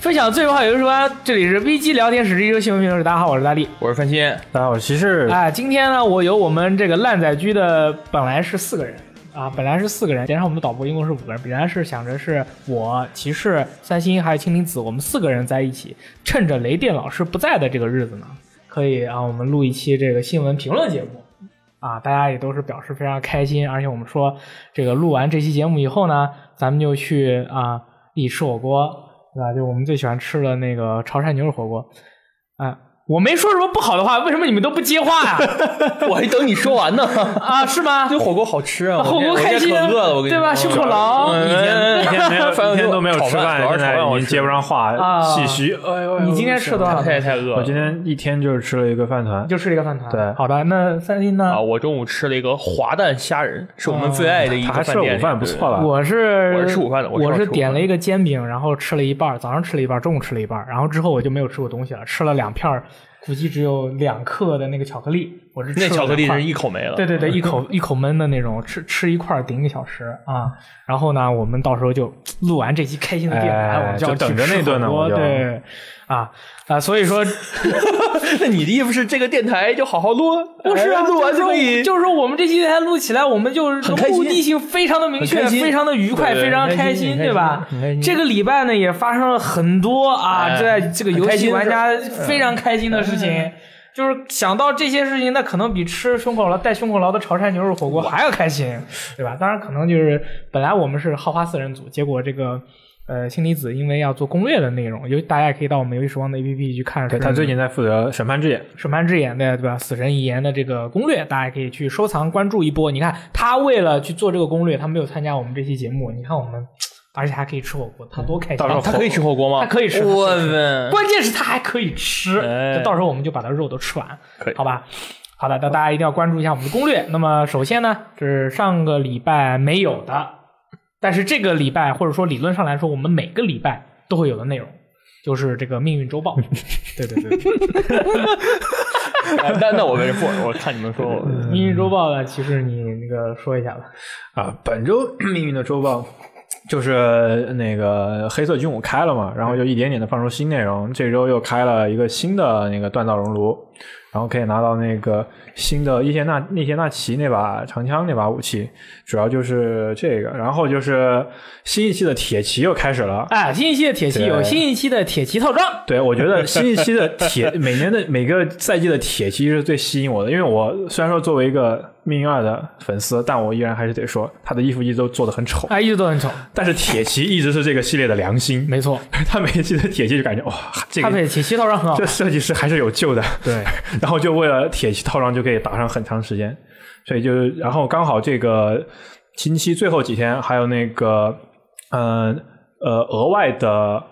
分享最友好游戏时光，这里是 VG 聊天室，这一周新闻评论室。大家好，我是大力。我是范鑫，大家好，我是骑士。哎，今天呢，我有我们这个烂仔居的，本来是四个人啊，本来是四个人，加上我们的导播一共是五个人。本来是想着是我骑士、三星还有青灵子，我们四个人在一起，趁着雷电老师不在的这个日子呢，可以啊，我们录一期这个新闻评论节目啊，大家也都是表示非常开心。而且我们说，这个录完这期节目以后呢，咱们就去啊一起吃火锅。对吧？就我们最喜欢吃的那个潮汕牛肉火锅，啊，我没说什么不好的话，为什么你们都不接话呀、我还等你说完呢。啊？是吗？这火锅好吃啊！火锅我开心饿了，我跟你对吧？说胸口劳，嗯一天一天没有 饭一天都没有炒吃饭，现在炒饭我吃已经接不上话啊，气虚。哎呦，你今天吃多少？太太饿了。我今天一天就是吃了一个饭团，就吃了一个饭团。对好的，那三星呢啊，？我中午吃了一个滑蛋虾仁，是我们最爱的一个饭店。午饭，不错了。我是我是吃午饭的我是点了一个煎饼，然后吃了一半儿，早上吃了一半儿，中午吃了一半儿，然后之后我就没有吃过东西了，吃了两片儿，估计只有两克的那个巧克力，我是吃那了两块巧克力是一口没了。对对对，一口一口闷的那种，吃吃一块顶一个小时啊。然后呢，我们到时候就录完这期开心的电台，哎我们就要等着去吃那顿呢对啊啊，所以说 那你的意思是这个电台就好好录？不是啊，哎录完就就可以。就是说我们这期电台录起来，我们就是目的性非常的明确，非常的愉快，非常开开心对吧这个礼拜呢，也发生了很多啊，哎在这个游戏玩家非常开心的事情。就是想到这些事情，那可能比吃胸口劳带胸口劳的潮汕牛肉火锅还要开心，对吧？当然，可能就是本来我们是好花四人组，结果这个呃氢离子因为要做攻略的内容，游大家也可以到我们游戏时光的 APP 去看。对他最近在负责《审判之眼》，审判之眼的对吧？死神遗言的这个攻略，大家可以去收藏关注一波。你看他为了去做这个攻略，他没有参加我们这期节目。你看我们，而且还可以吃火锅，他多开心！到时候他可以吃火锅吗？他可以吃我他可以吃们关键是他还可以吃，到时候我们就把他肉都吃完，可以好吧？好的，那大家一定要关注一下我们的攻略。那么首先呢，是上个礼拜没有的，但是这个礼拜或者说理论上来说，我们每个礼拜都会有的内容，就是这个命运周报。对对对 那那我没不，我看你们说我。命运周报呢，其实你那个说一下吧。啊，本周 命运的周报就是那个黑色军武开了嘛，然后就一点点的放出新内容。这周又开了一个新的那个锻造熔炉，然后可以拿到那个新的伊谢纳伊谢纳奇那把长枪那把武器，主要就是这个。然后就是新一期的铁骑又开始了。哎，新一期的铁骑有新一期的铁骑套装，对，我觉得新一期的铁每年的每个赛季的铁骑是最吸引我的，因为我虽然说作为一个命运二的粉丝，但我依然还是得说，他的衣服一直都做的很丑。哎，一直都很丑，但是铁骑一直是这个系列的良心，没错，他每一期的铁骑就感觉哇，这个它配铁骑套装很好这。设计师还是有救的。对，然后就为了铁骑套装就可以打上很长时间，所以就然后刚好这个星期最后几天还有那个嗯呃额外的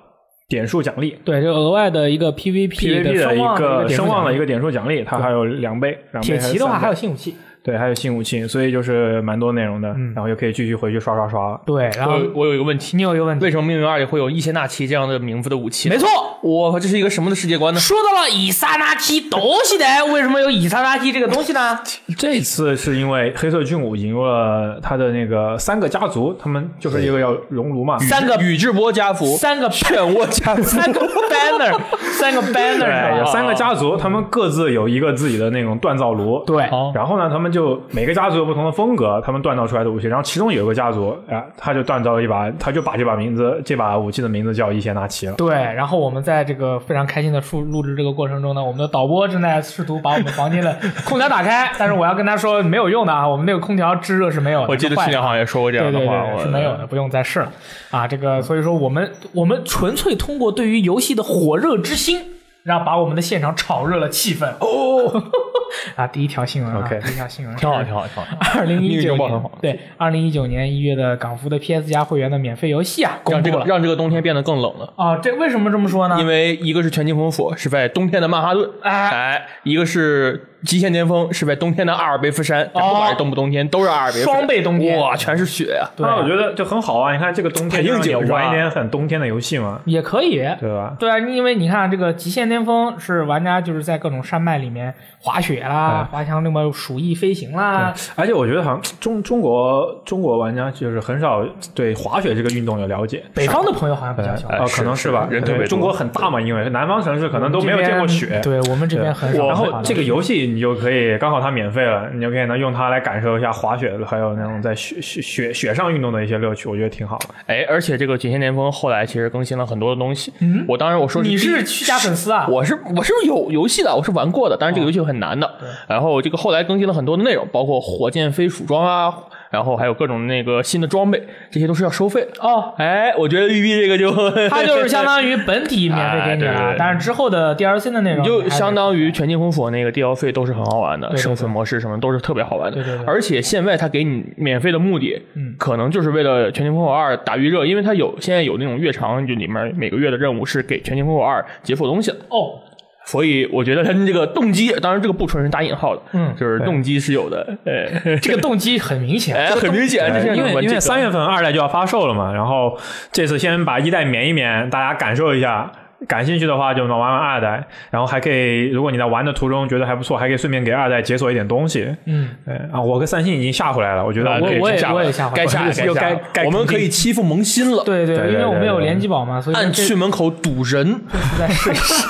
点数奖励。对，就额外的一个 PVP 的一个声望的一个个点数奖励，它还有两倍。两倍铁骑的话还有新武器，对，还有新武器，所以就是蛮多内容的。嗯然后又可以继续回去刷刷刷。对，然后我我有一个问题，你有一个问题，为什么命运二里会有伊邪那岐这样的名字的武器？没错，我靠，这是一个什么的世界观呢？说到了以萨拉提东西的，为什么有以萨拉提这个东西呢？这次是因为黑色巨武引入了他的那个三个家族，他们就是一个叫熔炉嘛，三个宇智波家族、三个 漩涡家族，三个 banner，三个 banner 三个家族，他们各自有一个自己的那种锻造炉。对，然后呢，他们就每个家族有不同的风格，他们锻造出来的武器。然后其中有一个家族，啊，他就锻造了一把，他就把这把名字，这把武器的名字叫伊邪那岐了。对，然后我们在这个非常开心的录录制这个过程中呢，我们的导播正在试图把我们房间的空调打开，但是我要跟他说没有用的啊，我们那个空调制热是没有的，我记得去年好像也说过这样的话，对，我是没有的，不用再试了啊。这个所以说我们我们纯粹通过对于游戏的火热之心，然后把我们的现场炒热了气氛哦。啊，第一条新闻啊 OK 第一条新闻挺好，挺好，挺好。二零一九年对，二零一九年一月的港服的 PS 加会员的免费游戏啊，公让这布了。个让这个冬天变得更冷了。啊，这为什么这么说呢？因为一个是全境封锁，是在冬天的曼哈顿，哎哎，一个是极限巅峰是在冬天的阿尔卑斯山，不管是冬不冬天都是阿尔卑斯山双倍冬天哇，全是雪啊、对那我觉得就很好啊！你看这个冬天很应景玩一点很冬天的游戏嘛，也可以。对吧？对啊，因为你看这个极限巅峰是玩家就是在各种山脉里面滑雪啦，滑翔那么鼠翼飞行啦，而且我觉得好像中中国中国玩家就是很少对滑雪这个运动有了解。北方的朋友好像比较喜欢。哦，可能是吧，人特别中国很大嘛，因为南方城市可能都没有见过雪。对我们这边很少。然后这个游戏你就可以刚好它免费了，你就可以呢用它来感受一下滑雪，还有那种在雪雪雪雪上运动的一些乐趣，我觉得挺好的。哎，而且这个极限巅峰后来其实更新了很多的东西。嗯，我当然我说你是虚假粉丝啊？我是我是有游戏的，我是玩过的，但是这个游戏很难的。然后这个后来更新了很多的内容，包括火箭飞鼠装啊，然后还有各种那个新的装备，这些都是要收费的。哦，哎，我觉得育碧这个就 它就是相当于本体免费给你了但是之后的 DLC 的内容就相当于全境封锁那个 DLC 都是很好玩的，对对生存模式什么都是特别好玩的。对对对而且现在它给你免费的目的，嗯可能就是为了全境封锁二打预热，因为它有现在有那种月长，就里面每个月的任务是给全境封锁二解锁东西的。哦，所以我觉得他们这个动机，当然这个不纯是打引号的，嗯就是动机是有的，哎，这个动机很明显，很明显，这是因为因为三月月份二代就要发售了嘛，然后这次先把一代免一免，大家感受一下。感兴趣的话就玩玩二代，然后还可以，如果你在玩的途中觉得还不错，还可以顺便给二代解锁一点东西。嗯，对啊，我跟三星已经下回来了，我觉得啊我可以我也下回来 我也下回来该下又该该下我们可以欺负萌新了，对对对对因为我们有联机宝嘛，所以按去门口堵人，是在试一试。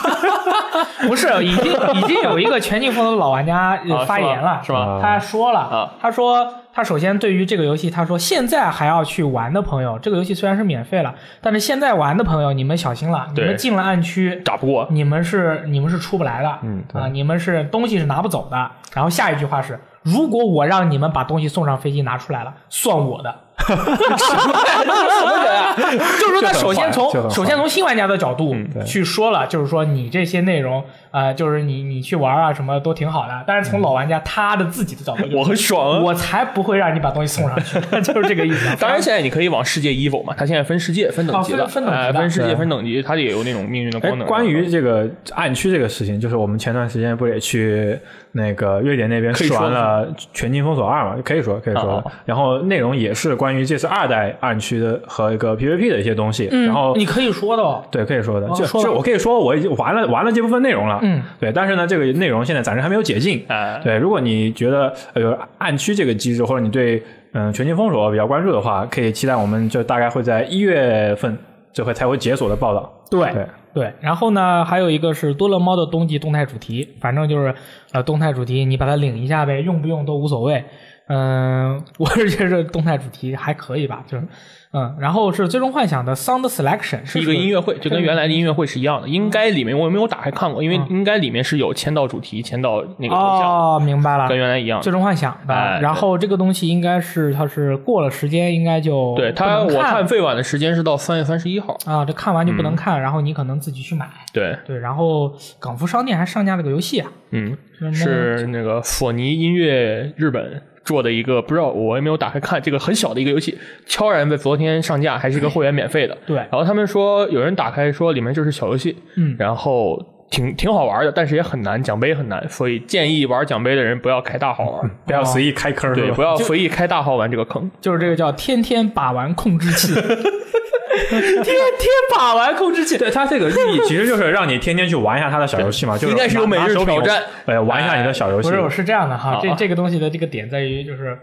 不是，已经已经有一个全境封锁的老玩家发言了，是吧？他说了，啊他说他首先对于这个游戏，他说现在还要去玩的朋友，这个游戏虽然是免费了，但是现在玩的朋友你们小心了，你们进了暗区。打不过，你们是你们是出不来的，嗯对啊，你们是东西是拿不走的。然后下一句话是，如果我让你们把东西送上飞机拿出来了，算我的。什么人啊？就是说，他首先从首先从新玩家的角度对去说了，就是说你这些内容，呃，就是你你去玩啊什么都挺好的。但是从老玩家他的自己的角度就是，我很爽啊！我才不会让你把东西送上去，就是这个意思。当然，现在你可以往世界 evil 嘛，它现在分世界、分等级的，哦分分等级分世界、对分等级，它也有那种命运的哎功能。，关于这个暗区这个事情，就是我们前段时间不也去那个瑞典那边试可以说完了《全境封锁二》嘛？可以说可以说。然后内容也是关于这次二代暗区的和一个 PVP 的一些东西。嗯，然后你可以说的哦，对，可以说的，就哦说我可以说我已经玩了玩了这部分内容了。嗯，对，但是呢，这个内容现在暂时还没有解禁。哎，对，如果你觉得呃暗区这个机制，或者你对嗯、全境封锁比较关注的话，可以期待我们就大概会在一月份这回才会解锁的报道。对对对，然后呢，还有一个是多乐猫的冬季动态主题，反正就是呃动态主题，你把它领一下呗，用不用都无所谓。嗯，我是觉得动态主题还可以吧，就是嗯，然后是最终幻想的 Sound Selection 是一个音乐会，就跟原来的音乐会是一样的。应该里面我也没有打开看过，因为应该里面是有签到主题、签到那个头像，哦，明白了跟，原来一样。最终幻想的。哎然后这个东西应该是它是过了时间，应该就对它，我看最晚的时间是到三月三十一号。啊，这看完就不嗯能看，然后你可能自己去买。对，对，然后港服商店还上架了个游戏啊，嗯，那是那个索尼音乐日本做的一个，不知道我也没有打开看，这个很小的一个游戏，悄然在昨天上架，还是一个会员免费的。对然后他们说有人打开说里面就是小游戏，嗯然后挺挺好玩的，但是也很难，奖杯很难，所以建议玩奖杯的人不要开大号玩，不要随意开坑，对，不要随意开大号玩这个坑。就是这个叫天天把玩控制器，天天把玩控制器。对它这个寓意其实就是让你天天去玩一下它的小游戏嘛，就是应该是有每日挑战，哎，玩一下你的小游戏不。是，是这样的哈，这这个东西的这个点在于就是，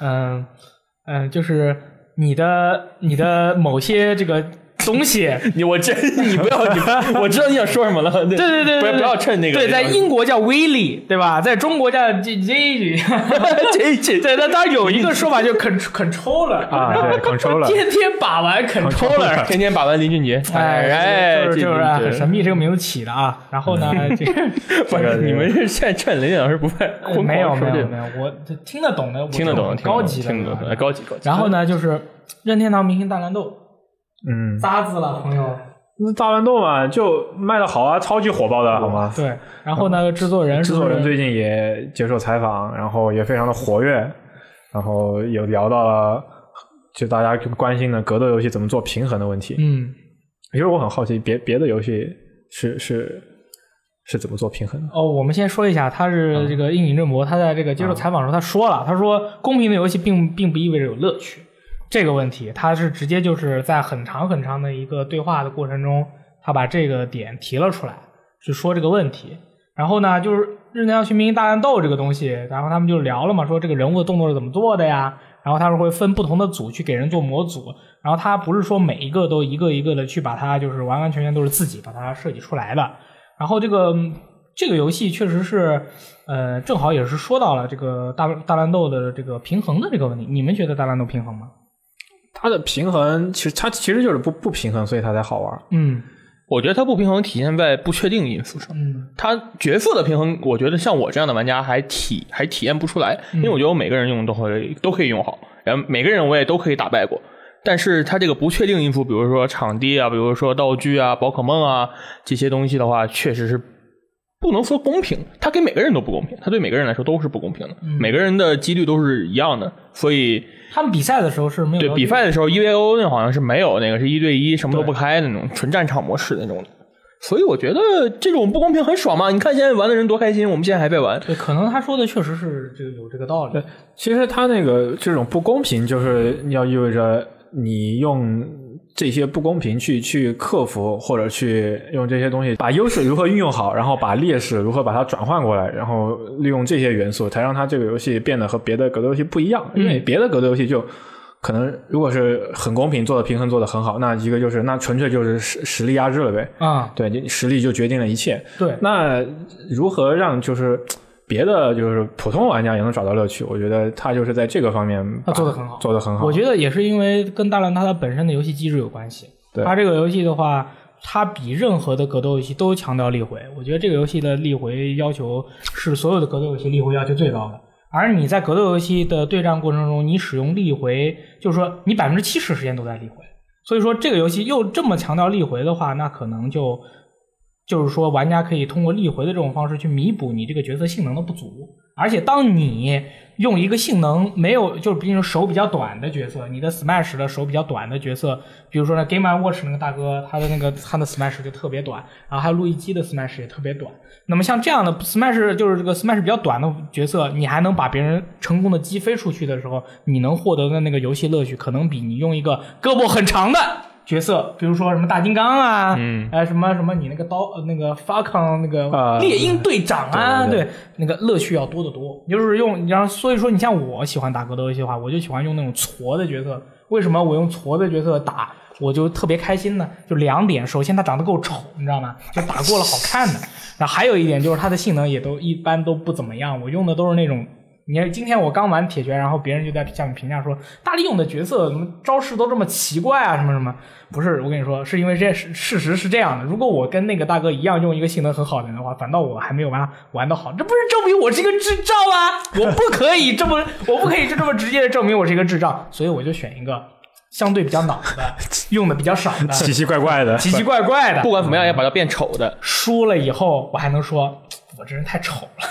嗯嗯，就是你的你的某些这个东西，你我真你不要你，我知道你想说什么了。对对对不要不要趁那个对，在英国叫 Willy，，对吧？在中国叫 J J，这这 对，那当然有一个说法就 con controller 啊，对，controller，天天把玩 controller。天天把玩林俊杰，哎，哎，就是就是很神秘这个名字起的啊。然后呢，这个不是你们是现在趁雷电老师不在，疯狂没有没有没有，我听得懂的，我听得懂，这种听得懂高级的高级高级。然后呢，就是任天堂明星大乱斗嗯，渣子了，朋友。那大乱斗嘛，就卖的好啊，超级火爆的好吗？对，然后呢，制作人制作人最近也接受采访，然后也非常的活跃，然后有聊到了就大家关心的格斗游戏怎么做平衡的问题。嗯，其实我很好奇，别别的游戏是是是怎么做平衡的？哦，我们先说一下，他是这个应井正博，他在这个接受采访的时候他说了，他说公平的游戏并并不意味着有乐趣这个问题，他是直接就是在很长很长的一个对话的过程中，他把这个点提了出来，去说这个问题。然后呢，就是《日能要去明星大乱斗》这个东西，然后他们就聊了嘛，说这个人物的动作是怎么做的呀？然后他是会分不同的组去给人做模组，然后他不是说每一个都一个一个的去把它就是完完全全都是自己把它设计出来的。然后这个这个游戏确实是，呃，正好也是说到了这个大大乱斗的这个平衡的这个问题。你们觉得大乱斗平衡吗？它的平衡其实它其实就是不不平衡，所以它才好玩。嗯我觉得它不平衡体现在不确定因素上。嗯它角色的平衡，我觉得像我这样的玩家还体还体验不出来，因为我觉得我每个人用都会都可以用好，然后每个人我也都可以打败过。但是它这个不确定因素，比如说场地啊，比如说道具啊、宝可梦啊这些东西的话，确实是不能说公平，它给每个人都不公平，它对每个人来说都是不公平的，每个人的几率都是一样的，所以他们比赛的时候是没有对比赛的时候，EVO 那好像是没有那个是一对一什么都不开的那种纯战场模式那种的，所以我觉得这种不公平很爽嘛！你看现在玩的人多开心，我们现在还在玩。对，可能他说的确实是这个有这个道理。其实他那个这种不公平，就是要意味着你用这些不公平去去克服，或者去用这些东西把优势如何运用好，然后把劣势如何把它转换过来，然后利用这些元素，才让它这个游戏变得和别的格斗游戏不一样。因为别的格斗游戏就可能如果是很公平，做的平衡做的很好，那一个就是那纯粹就是实实力压制了呗。啊、对，你实力就决定了一切。对，那如何让就是别的就是普通玩家也能找到乐趣？我觉得他就是在这个方面他做的很好做的很好。我觉得也是因为跟大乱它的本身的游戏机制有关系。对它这个游戏的话，它比任何的格斗游戏都强调力回。我觉得这个游戏的力回要求是所有的格斗游戏力回要求最高的。而你在格斗游戏的对战过程中，你使用力回，就是说你百分之七十时间都在力回。所以说这个游戏又这么强调力回的话，那可能就就是说玩家可以通过力回的这种方式去弥补你这个角色性能的不足。而且当你用一个性能没有，就是比如说手比较短的角色，你的 Smash 的手比较短的角色，比如说呢 Game Watch 那个大哥，他的那个他的 Smash 就特别短，然后还有路易基的 Smash 也特别短。那么像这样的 Smash 就是这个 Smash 比较短的角色，你还能把别人成功的击飞出去的时候，你能获得的那个游戏乐趣，可能比你用一个胳膊很长的角色，比如说什么大金刚啊，嗯哎什么什么你那个刀呃那个 Falcon 那个啊猎鹰队长啊，对对对那个乐趣要多得多。就是用，然后所以说你像我喜欢打格斗游戏的话，我就喜欢用那种矬的角色。为什么我用矬的角色打，我就特别开心呢？就两点，首先他长得够丑，你知道吗？就打过了好看的。然后还有一点就是它的性能也都一般都不怎么样，我用的都是那种。你看，今天我刚玩铁拳，然后别人就在下面评价说，大力勇的角色怎么招式都这么奇怪啊，什么什么？不是，我跟你说，是因为这事事实是这样的。如果我跟那个大哥一样用一个性能很好的人的话，反倒我还没有玩玩的好，这不是证明我是一个智障吗？我不可以这么，我不可以就这么直接的证明我是一个智障，所以我就选一个相对比较脑的，用的比较少的，奇奇怪怪的，奇奇怪怪的不。管怎么样，要把它变丑的。输了以后，我还能说，我这人太丑了，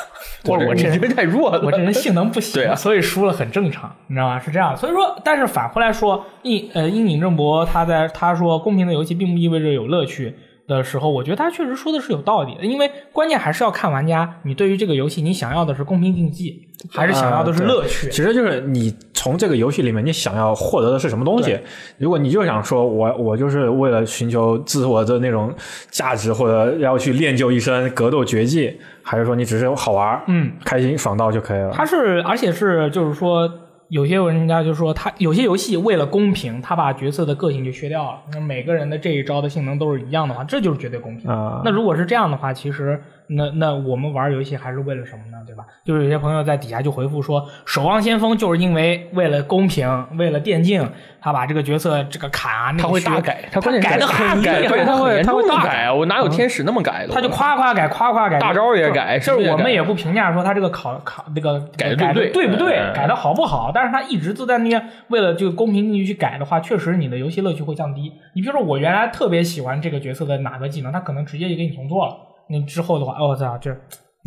或者我这人太弱了，我这人性能不行，所以输了很正常，你知道吗？是这样，所以说，但是反过来说，应呃应井正博他在他说公平的游戏并不意味着有乐趣的时候，我觉得他确实说的是有道理的，因为关键还是要看玩家，你对于这个游戏你想要的是公平竞技，还是想要的是乐趣？其实就是你从这个游戏里面你想要获得的是什么东西。如果你就想说我我就是为了寻求自我的那种价值，或者要去练就一身格斗绝技，还是说你只是好玩，嗯，开心爽到就可以了。他是，而且是就是说，有些玩家就说他有些游戏为了公平，他把角色的个性就削掉了。那每个人的这一招的性能都是一样的话，这就是绝对公平。啊那如果是这样的话，其实那那我们玩游戏还是为了什么呢？对吧？就是有些朋友在底下就回复说，《守望先锋》就是因为为了公平，为了电竞，他把这个角色这个卡啊，那大改，他改的很对，他会他会大大改，我哪有天使那么改的？他就夸夸改，夸夸改，大招也改就是我们也不评价说他这个考考那个改对不对对不对嗯，改的好不好，但是他一直都在那边为了这个公平竞技去改的话，确实你的游戏乐趣会降低。你比如说我原来特别喜欢这个角色的哪个技能，他可能直接就给你重做了。你之后的话，哦我操，这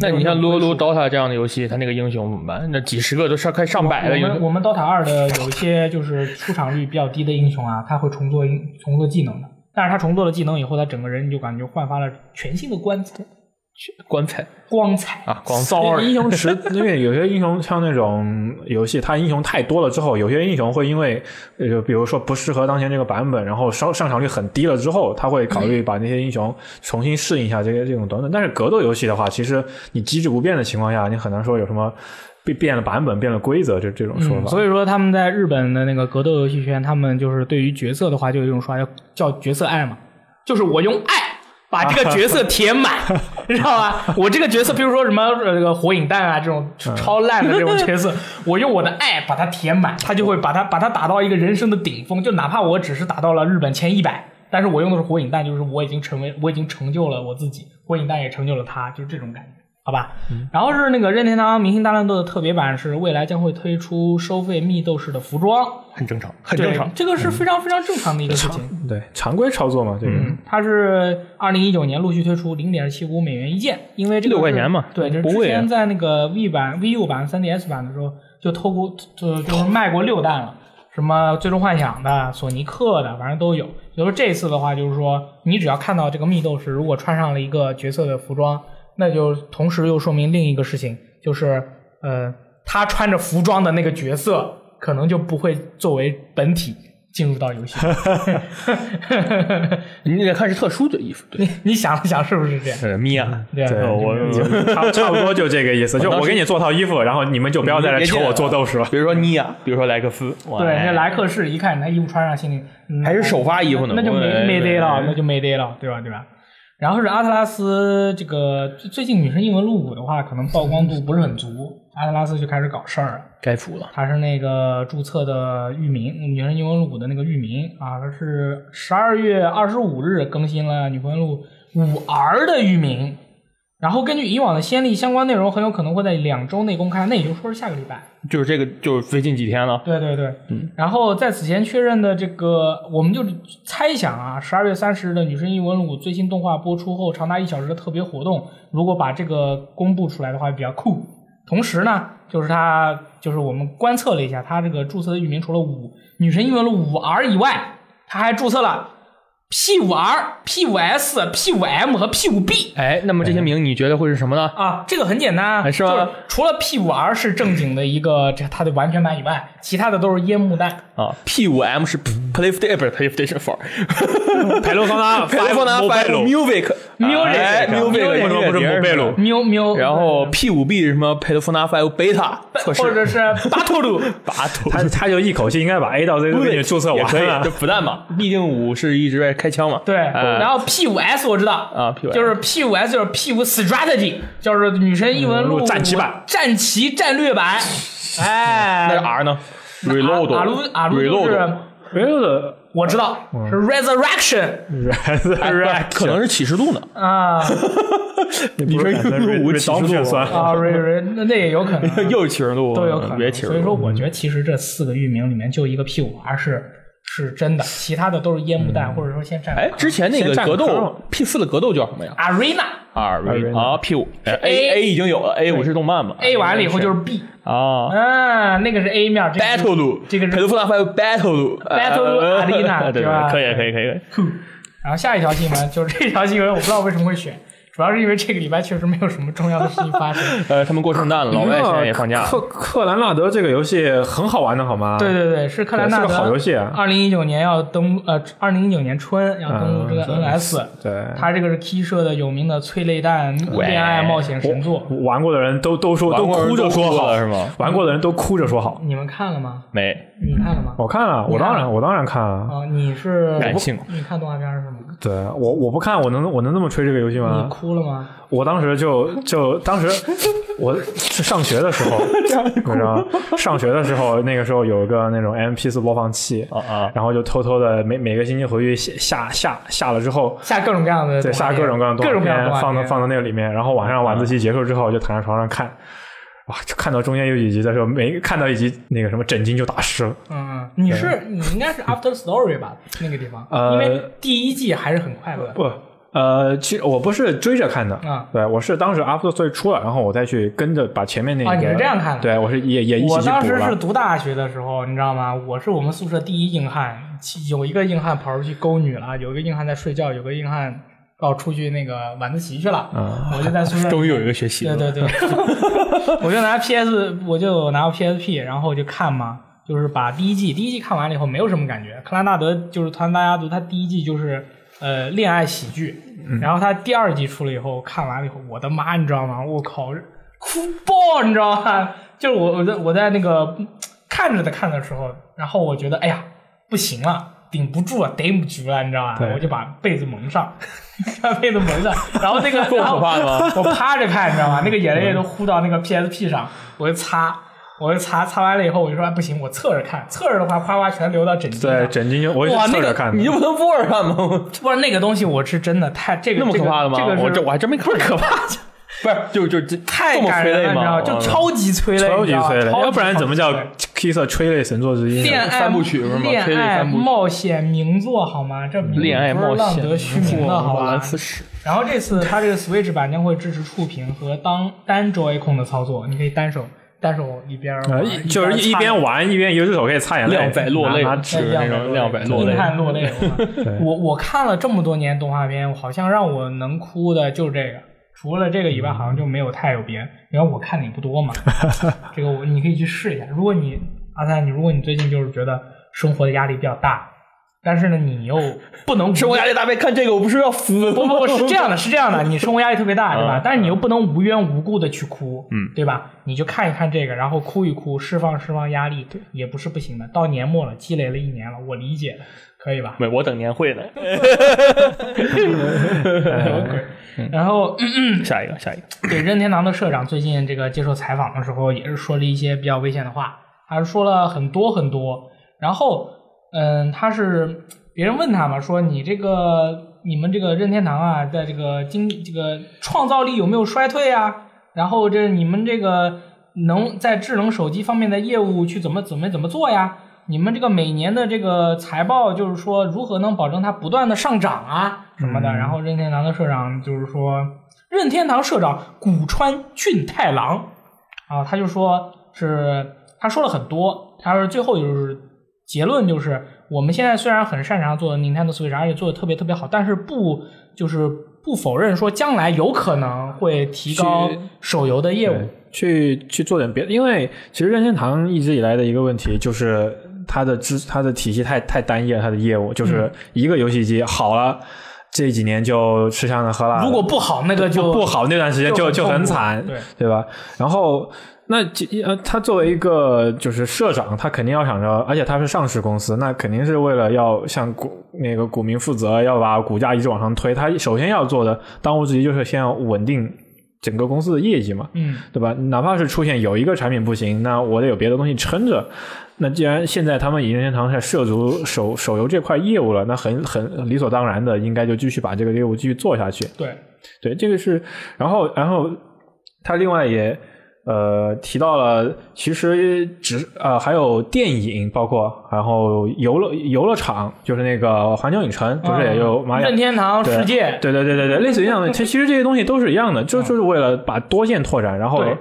那你像撸撸没有 DOTA 这样的游戏，它那个英雄怎么办？那几十个都上快上百的英雄，我们我们 DOTA 二的有一些就是出场率比较低的英雄啊，他会重做重做技能的，但是他重做了技能以后，他整个人你就感觉焕发了全新的光彩。光彩光彩啊，光彩 骚儿英雄池，因为有些英雄像那种游戏，它英雄太多了之后，有些英雄会因为呃，比如说不适合当前这个版本，然后上上场率很低了之后，他会考虑把那些英雄重新适应一下这些这种等等。但是格斗游戏的话，其实你机制不变的情况下，你很难说有什么变变了版本、变了规则这这种说法。嗯，所以说他们在日本的那个格斗游戏圈，他们就是对于角色的话，就有一种说法叫叫角色爱嘛，就是我用爱把这个角色 填满，你知道吗？我这个角色，比如说什么呃这个火影弹啊这种超烂的这种角色，我用我的爱把它填满，他就会把它把它打到一个人生的顶峰，就哪怕我只是打到了日本前一百。但是我用的是火影弹，就是我已经成为，我已经成就了我自己，火影弹也成就了他，就是这种感觉。好吧，然后是那个任天堂明星大乱斗的特别版，是未来将会推出收费密斗士的服装，很正常，很正常。这个是非常非常正常的一个事情。对常规操作嘛，这个、它是二零一九年陆续推出零点七五美元一件，因为这个6块钱嘛对，这不贵啊之前在那个 V 版、VU 版、3DS 版的时候就透过就就是卖过六弹了，什么最终幻想的、索尼克的，反正都有。所以说这次的话，就是说你只要看到这个密斗士如果穿上了一个角色的服装，那就同时又说明另一个事情，就是呃，他穿着服装的那个角色可能就不会作为本体进入到游戏。你得看是特殊的衣服，对，你你想了想是不是这样？是，米娅，对我差差不多就这个意思。就我给你做套衣服，然后你们就不要再来求我做斗士了。比如说妮娅，比如说莱克斯，哇对，那莱克士一看你那衣服穿上，心里、嗯还是首发衣服呢那就没没得了，那就没得了，对吧？对吧？然后是阿特拉斯这个最最近女神异闻录五的话，可能曝光度不是很足，阿特拉斯就开始搞事儿了。该出了。他是那个注册的域名，女神异闻录五的那个域名啊，他是十二月二十五日更新了女魂录五 R 的域名，然后根据以往的先例，相关内容很有可能会在两周内公开，那也就是说是下个礼拜。就是这个，就是最近几天了。对对对，嗯。然后在此前确认的这个，我们就猜想啊，十二月三十日的《女神异闻录》最新动画播出后，长达一小时的特别活动，如果把这个公布出来的话，比较酷。同时呢，就是它，就是我们观测了一下，它这个注册的域名除了五《女神异闻录》五 R 以外，它还注册了 P 五 R、P 五 S、P 五 M 和 P 五 B。哎，那么这些名你觉得会是什么呢？啊，这个很简单是吧就是除了 P 五 R 是正经的一个这它的完全版以外，其他的都是烟幕弹。啊，P 五 M 是 PlayStation 不是 PlayStation Four，佩罗方纳 Persona Mobile Five Music Music 哎啊 Music，Music 音乐不是节 Mobile 喵喵，然后 P 五 B 是什么 Persona Five Beta 测试，或者是巴托鲁，拔头他他就一口气应该把 A 到 Z 都给你注册完了就。不但嘛，毕竟五是一直在开枪嘛。对，哎然后 P 五 S 我知道啊，P5S 就是 P 五 S 就是 P 五 Strategy，就是女神异闻录嗯战旗版，战旗战略版，哎，那是 R 呢？Reload 阿鲁阿鲁就是有的，我知道是 Resurrection 哎可能是启示录呢。啊。你说入五启示录算啊 Re Re 那那也有可能，又是启示录，都有可能。别启示录。所以说，我觉得其实这四个域名里面就一个 P 五 R 是是真的，其他的都是烟幕弹，或者说先占哎，之前那个格斗 P 四的格斗叫什么呀？Arena？R Arena 啊 P 五 A A 已经有了，A 五是动漫嘛 A 完了以后就是 B，啊。啊，那个是 A 面 Battle 路，这个是佩 Battle 路 Battle 路 Arena，对吧？可以可以可以。然后下一条新闻就是这条新闻，我不知道为什么会选，主要是因为这个礼拜确实没有什么重要的事情发生。呃，他们过圣诞了，老外现在也放假了。克克兰纳德这个游戏很好玩的，好吗？对对对，是克兰纳德是个好游戏啊二零一九年要登呃，二零一九年春要登陆这个嗯 NS，、对，它这个是 K 社的有名的催泪弹恋爱冒险神作，玩过的人都都说都哭着说好是吗玩过的人都哭着说好。你们看了吗？没你看了吗？我看了，我当然我当然看了。啊，你是感性你看动画片是吗？对我我不看，我能我能这么吹这个游戏吗你吗？哭了吗？我当时就就当时 我是上学的时候，你知道吗？上学的时候，那个时候有一个那种 MP 四播放器啊啊然后就偷偷的每每个星期回去下下下下了之后，下各种各样的对，下各种各样的动画各种各样的画片放到放到那个里面，然后晚上晚自习结束之后就躺在床上看，哇，就看到中间有几集的时候，每看到一集那个什么枕巾就打湿了。嗯，嗯，你是你应该是 After Story 吧？那个地方，呃因为第一季还是很快乐的。不，呃，其实我不是追着看的，啊对我是当时 After Story 出了，然后我再去跟着把前面那个，啊你是这样看的对我是也也一起我当。时是读大学的时候，你知道吗？我是我们宿舍第一硬汉，其有一个硬汉跑出去勾女了，有一个硬汉在睡觉，有个硬汉要出去那个晚自习去了，啊我就在宿舍 终于有一个学习了。对对对，我就拿 PS，我就拿 PSP，然后就看嘛，就是把第一季第一季看完了以后没有什么感觉。克拉纳德就是《团大家族》，他第一季就是呃恋爱喜剧，然后他第二季出了以后，看完了以后，我的妈，你知道吗？我靠，哭爆，你知道吗？就是我我在我在那个看着的看的时候，然后我觉得哎呀不行了。顶不住了，顶不住了，你知道吧？我就把被子蒙上，把被子蒙上，然后那个，我趴着看，你知道吗？那个眼泪都呼到那个 PSP 上，我就擦，我就擦，擦完了以后我就说、哎、不行，我侧着看，侧着的话哗哗全流到枕巾对，上。枕巾就我也哇那个你就不能坐着看吗？不是那个东西，我是真的太这个那么可怕的吗？这个、这个我这我还真没看过。可怕，不是，就就这太感人了，你知道吗？就超级催泪，超级你知道吗催泪，要不然怎么叫 Kiss 催泪神作之一？恋爱三部曲是吗恋爱催泪三部曲冒险名作好吗？这恋爱不是冒险，浪得虚名的好吧。然后这次它这个 Switch 版将会支持触屏和当单 Joy-Con 的操作，你可以单手单手一边呃玩，就是一边玩一边一个只手可以擦眼泪，靓仔落泪拿那种亮白落泪硬汉落泪。我我我看了这么多年动画片，好像让我能哭的就是这个，除了这个以外，好像就没有太有别。然后我看的也不多嘛，这个我你可以去试一下。如果你阿三，你如果你最近就是觉得生活的压力比较大，但是呢你又不能生活压力大，别看这个，我不是要死？不不不是这样的，是这样的，你生活压力特别大，对吧嗯？但是你又不能无缘无故的去哭，嗯，对吧？你就看一看这个，然后哭一哭，释放释放压力，对也不是不行的。到年末了，积累了一年了，我理解，可以吧？没，我等年会呢。然后，嗯下一个，下一个。对任天堂的社长最近这个接受采访的时候，也是说了一些比较危险的话，他是说了很多很多。然后，嗯，他是别人问他嘛，说你这个你们这个任天堂啊，在这个经这个创造力有没有衰退啊？然后这你们这个能在智能手机方面的业务去怎么怎么怎么做呀？你们这个每年的这个财报，就是说如何能保证它不断的上涨啊什么的？然后任天堂的社长就是说，任天堂社长古川俊太郎啊，他就说是他说了很多，他说最后就是结论就是，我们现在虽然很擅长做 Nintendo Switch，而且做的特别特别好，但是不就是不否认说将来有可能会提高手游的业务。去去做点别的，因为其实任天堂一直以来的一个问题就是它的支它的体系太太单一了，它的业务就是一个游戏机好了。这几年就吃香的喝辣的，如果不好，那个就不好那段时间就就就很惨，对对吧？然后那这呃，他作为一个就是社长，他肯定要想着，而且他是上市公司，那肯定是为了要向股那个股民负责，要把股价一直往上推。他首先要做的当务之急就是先要稳定整个公司的业绩嘛，嗯，对吧？哪怕是出现有一个产品不行，那我得有别的东西撑着。那既然现在他们已经天堂在涉足手手游这块业务了，那很很理所当然的，应该就继续把这个业务继续做下去。对，对，这个是，然后然后他另外也呃提到了，其实只呃还有电影，包括然后游乐游乐场，就是那个环球影城，不是也有玛雅任天堂世界，对对对对对，类似于这样的，其其实这些东西都是一样的，就就是为了把多线拓展，然后对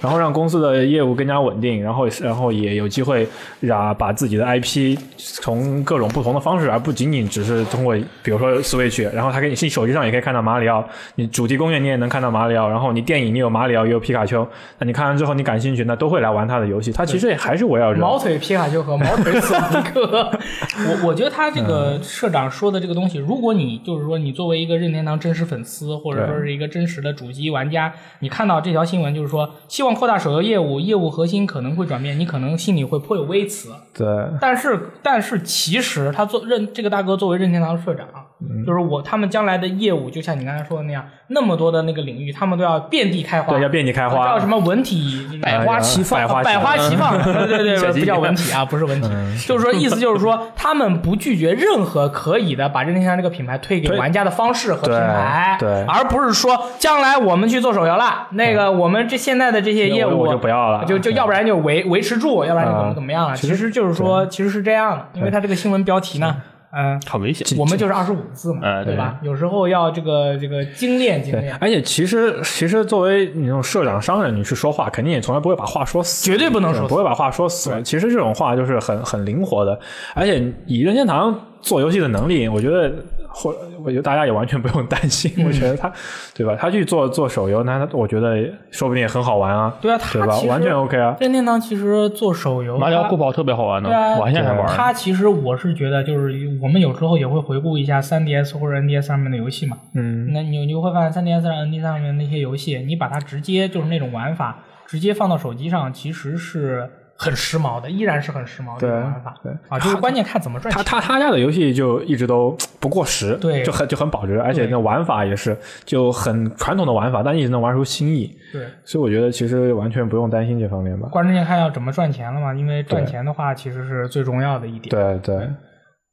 然后让公司的业务更加稳定，然后然后也有机会让把自己的 IP 从各种不同的方式，而不仅仅只是通过比如说 Switch，然后它给你你手机上也可以看到马里奥，你主题公园你也能看到马里奥，然后你电影你有马里奥也有皮卡丘，那你看完之后你感兴趣，那都会来玩他的游戏，它其实也还是围绕着毛腿皮卡丘和毛腿索尼克。我我觉得他这嗯个社长说的这个东西，如果你就是说你作为一个任天堂真实粉丝，或者说是一个真实的主机玩家，你看到这条新闻，就是说希望扩大手游业务，业务核心可能会转变，你可能心里会颇有微词。对但是，但是其实他做任这个大哥作为任天堂社长，嗯就是我他们将来的业务，就像你刚才说的那样，那么多的那个领域，他们都要遍地开花，对要遍地开花叫什么文体百花齐放啊百花齐放，对对对，不叫文体啊，不是文体，嗯就是说意思就是说，他们不拒绝任何可以的把任天堂这个品牌推给玩家的方式和对平台，对而不是说将来我们去做手游了，那个我们这现在的这些业务我我就不要了就就要不然就维维持住，要不然就怎么啊怎么样了。其实就是说，其实是这样的，因为它这个新闻标题呢，嗯，好危险。我们就是二十五字嘛，嗯对吧？有时候要这个这个精炼精炼，，而且其实其实作为你这种社长商人，你去说话，肯定也从来不会把话说死。绝对不能说不会把话说死。其实这种话就是很很灵活的，而且以任天堂做游戏的能力，我觉得或我觉得大家也完全不用担心，我觉得他对吧？他去做做手游，那我觉得说不定也很好玩啊，对啊，他对吧？完全 OK 啊。任天堂其实做手游，它马里奥酷跑特别好玩的，我还现在还玩呢。它其实我是觉得，就是我们有时候也会回顾一下 3DS 或者 NDS 上面的游戏嘛。嗯，那你你会发现 3DS 上、NDS 上面那些游戏，你把它直接就是那种玩法，直接放到手机上，其实是很时髦的，依然是很时髦的一个玩法。对啊，就是关键看怎么赚钱。他他他家的游戏就一直都不过时，对就很就很保值，而且那玩法也是就很传统的玩法，但一直能玩出新意，对，所以我觉得其实完全不用担心这方面吧。关键看要怎么赚钱了嘛，因为赚钱的话其实是最重要的一点。对对，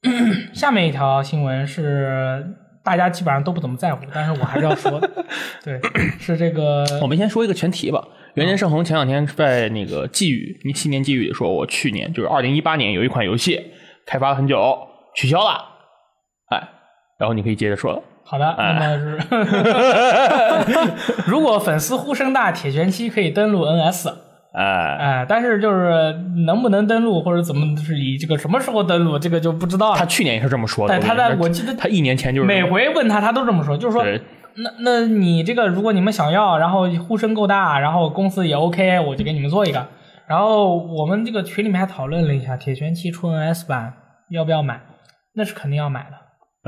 下面一条新闻是大家基本上都不怎么在乎，但是我还是要说的。对，是这个我们先说一个前提吧。原年盛宏前两天在那个寄语，你新年寄语里说，我去年就是二零一八年有一款游戏开发了很久，取消了，哎，然后你可以接着说了。好的，那么是，如果粉丝呼声大，铁拳七可以登录 NS，哎，哎，但是就是能不能登录或者怎么是以这个什么时候登录，这个就不知道了。他去年也是这么说的。但他在我记得他一年前就是每回问他，他都这么说，就是说，对那那你这个如果你们想要，然后呼声够大，然后公司也 OK，我就给你们做一个。然后我们这个群里面还讨论了一下，铁拳七出 NS 版要不要买？那是肯定要买的。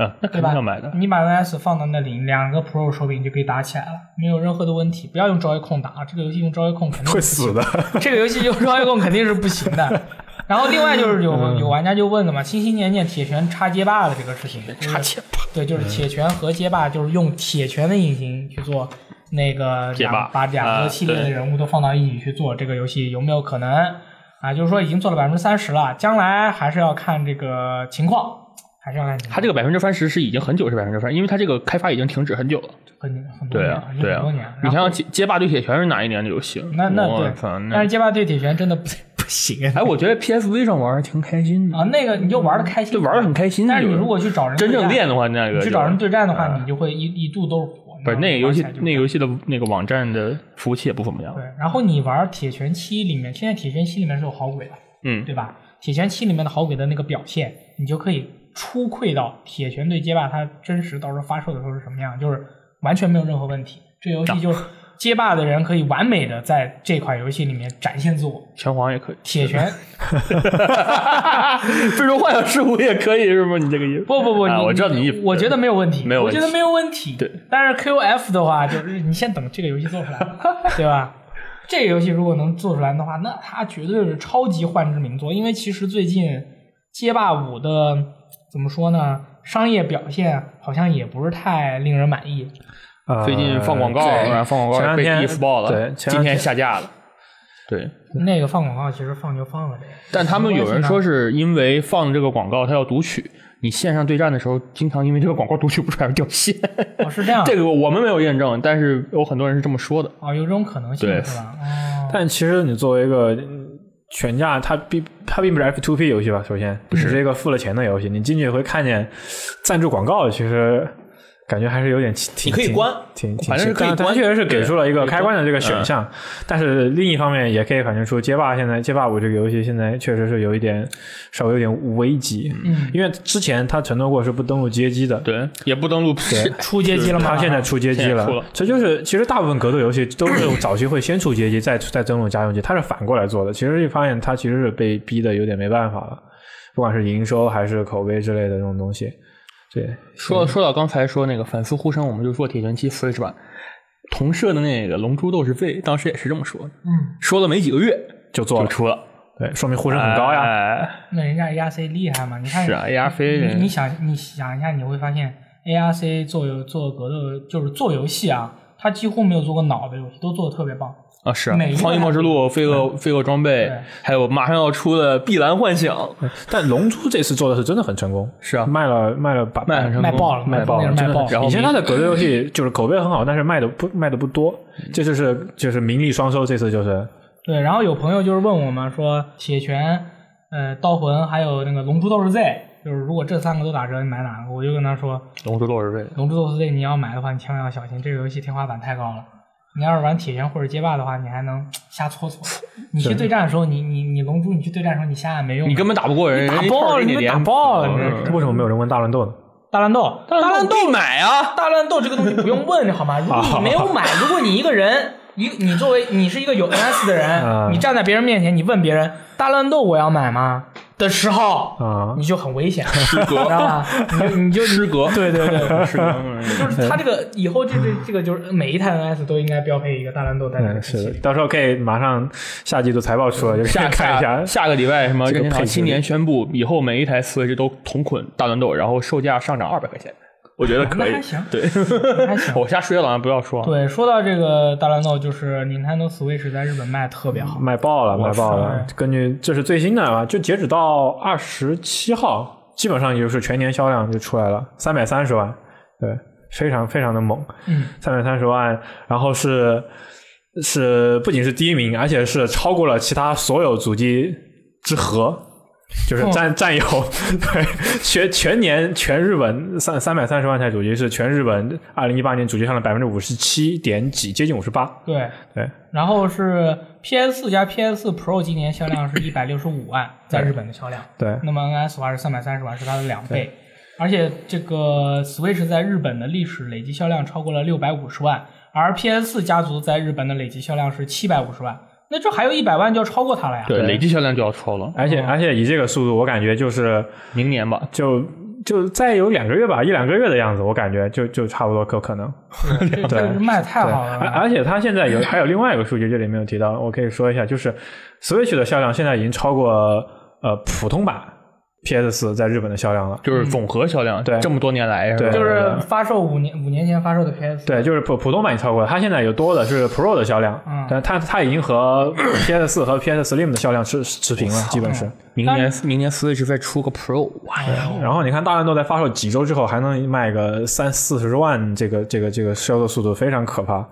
嗯，那？肯定要买的。你把 NS 放到那里，两个 Pro 手柄就可以打起来了，没有任何的问题。不要用 Joy-Con 打，这个游戏用 Joy-Con 肯定会死的。这个游戏用 Joy-Con 肯定是不行的。然后另外就是有嗯有玩家就问了嘛，心心念念铁拳插街霸的这个事情，插街霸，对，就是铁拳和街霸，就是用铁拳的引擎去做那个两把两啊个系列的人物都放到一起去做这个游戏，有没有可能啊？就是说已经做了百分之三十了，将来还是要看这个情况，还是要看情。他这个百分之三十是已经很久是百分之三，因为他这个开发已经停止很久了。很很多对啊年了，，已经对啊很多年了。。你想想街街霸对铁拳是哪一年的游戏？那那对，但是街霸对铁拳真的不不行哎，我觉得 PSV 上玩儿挺开心的，啊，那个你就玩的开心，就玩的很开心。但是你如果去找人真正练的话，那个你去找人对战的话，啊你就会一一度都是火。不是那个游戏，那个游戏。戏的那个网站的服务器也不怎么样。对，然后你玩铁拳七里面，现在铁拳七里面是有好鬼的，嗯，对吧？铁拳七里面的好鬼的那个表现，你就可以初窥到铁拳对街霸它真实到时候发售的时候是什么样，就是完全没有任何问题。这游戏就是 街霸的人可以完美的在这款游戏里面展现自我。拳皇也可以，铁拳 最终幻想师傅也可以，是不是？你这个意思？不不不，我知道你意思我觉得没有问题，没有问题我觉得没有问题。对，但是 QF 的话，就是你先等这个游戏做出来，对吧？这个游戏如果能做出来的话，那它绝对是超级幻之名作。因为其实最近街霸五的怎么说呢，商业表现好像也不是太令人满意。呃最近放广告，然后放广告被前两天 diss 爆了，对，前今天下架了。对，那个放广告其实放就放了呗，但他们有人说是是因为放这个广告，他要读取，你线上对战的时候，经常因为这个广告读取不出来而掉线。哦是这样，这个我们没有验证，但是有很多人是这么说的。哦有这种可能性是吧？哦，但其实你作为一个嗯全价，它并它并不是 F two P 游戏吧？首先，不是一个付了钱的游戏，你进去会看见赞助广告，其实感觉还是有点挺挺你可以关挺挺，反正是可以关确实是给出了一个对开关的这个选项，但是另一方面也可以反映出街霸现在街霸五这个游戏现在确实是有一点稍微有点危机，嗯，因为之前他承诺过是不登录街机的，对，也不登录。出街机了吗？他现在出街机了这就是其实大部分格斗游戏都是早期会先出街机，再再登录家用机，它是反过来做的。其实一发现它其实是被逼的有点没办法了，不管是营收还是口碑之类的这种东西。对，说说到刚才说那个粉丝呼声，我们就说铁拳七 Switch 版同社的那个《龙珠斗士 Z》，当时也是这么说的，嗯，说了没几个月就做了，出了，对，说明呼声很高呀。哎那人家 ARC 厉害嘛？你看是啊，ARC 你你想你想一下，你会发现 ARC 做游做格斗就是做游戏啊，他几乎没有做过脑的游戏，都做的特别棒。啊是啊每一个荒野末之路、飞蛾飞蛾装备，还有马上要出的碧蓝幻想，但龙珠这次做的是真的很成功，是啊，卖了卖了把卖很成功卖爆了卖爆了，卖爆了然后以前他的格斗游戏就是口碑很好，但是卖的不卖的不多，这就是就是名利双收，这次就是对，然后有朋友就是问我们说，铁拳、呃刀魂还有那个龙珠斗士 Z，就是如果这三个都打折，你买哪个？我就跟他说，龙珠斗士 Z。龙珠斗士 Z 你要买的话，你千万要小心，这个游戏天花板太高了。你要是玩铁拳或者街霸的话，你还能瞎搓搓。你去对战的时候，你你你龙珠，你去对战的时候，你瞎按没用。你根本打不过人，你打爆了你打爆了为什么没有人问大乱斗呢？大乱斗，大乱斗买啊！大乱斗这个东西不用问好吗？如果你没有买，如果你一个人，一你作为你是一个有 NS 的人，啊你站在别人面前，你问别人大乱斗我要买吗的时候，啊。你就很危险，失格。知道吧？你就你就失格，对对对，失格。就是他这个以后这这这个就是每一台 NS 都应该标配一个大乱斗在这个嗯，机器。里是的，。到时候可以马上下季度财报出来，就下 看一下。下下个礼拜什么这个任天堂新年宣布，以后每一台 Switch 都同捆大乱斗，然后售价上涨二百块钱，我觉得可以还行。对，还行 我瞎说了，不要说。对，说到这个大乱斗，就是 Nintendo Switch 在日本卖得特别好，卖爆了，卖爆了。根据这是最新的啊，就截止到二十七号，基本上也就是全年销量就出来了，三百三十万，对，非常非常的猛，嗯，三百三十万，然后是是不仅是第一名，而且是超过了其他所有主机之和。就是占占有，对全全年全日本三三百三十万台主机是全日本二零一八年主机上的百分之五十七点几，接近五十八。对。对，然后是 PS 四加 PS 四 Pro 今年销量是一百六十五万，在日本的销量。对，那么 NS 的话是三百三十万，是它的两倍。而且这个 Switch 在日本的历史累计销量超过了六百五十万，而 PS 四家族在日本的累计销量是七百五十万，那这还有一百万就要超过它了呀。对，累计销量就要超了，而且而且以这个速度，我感觉就是明年吧。就就再有两个月吧，一两个月的样子，我感觉就就差不多可可能。这这是卖太，好了。而而且它现在有还有另外一个数据，这里没有提到，我可以说一下，就是 Switch 的销量现在已经超过呃普通版 PS 四在日本的销量了。就是总和销量，对。这么多年来，对。就是发售五年五年前发售的 PS，对，就是普普通版已超过了，它现在有多的是 Pro 的销量，嗯。但它它已经和 PS 四和 PS Slim 的销量持持平了，基本是。明年明年 Switch 再出个 Pro，哇呀！然后你看大乱斗在发售几周之后还能卖个三四十万，这个这个这个销售速度非常可怕。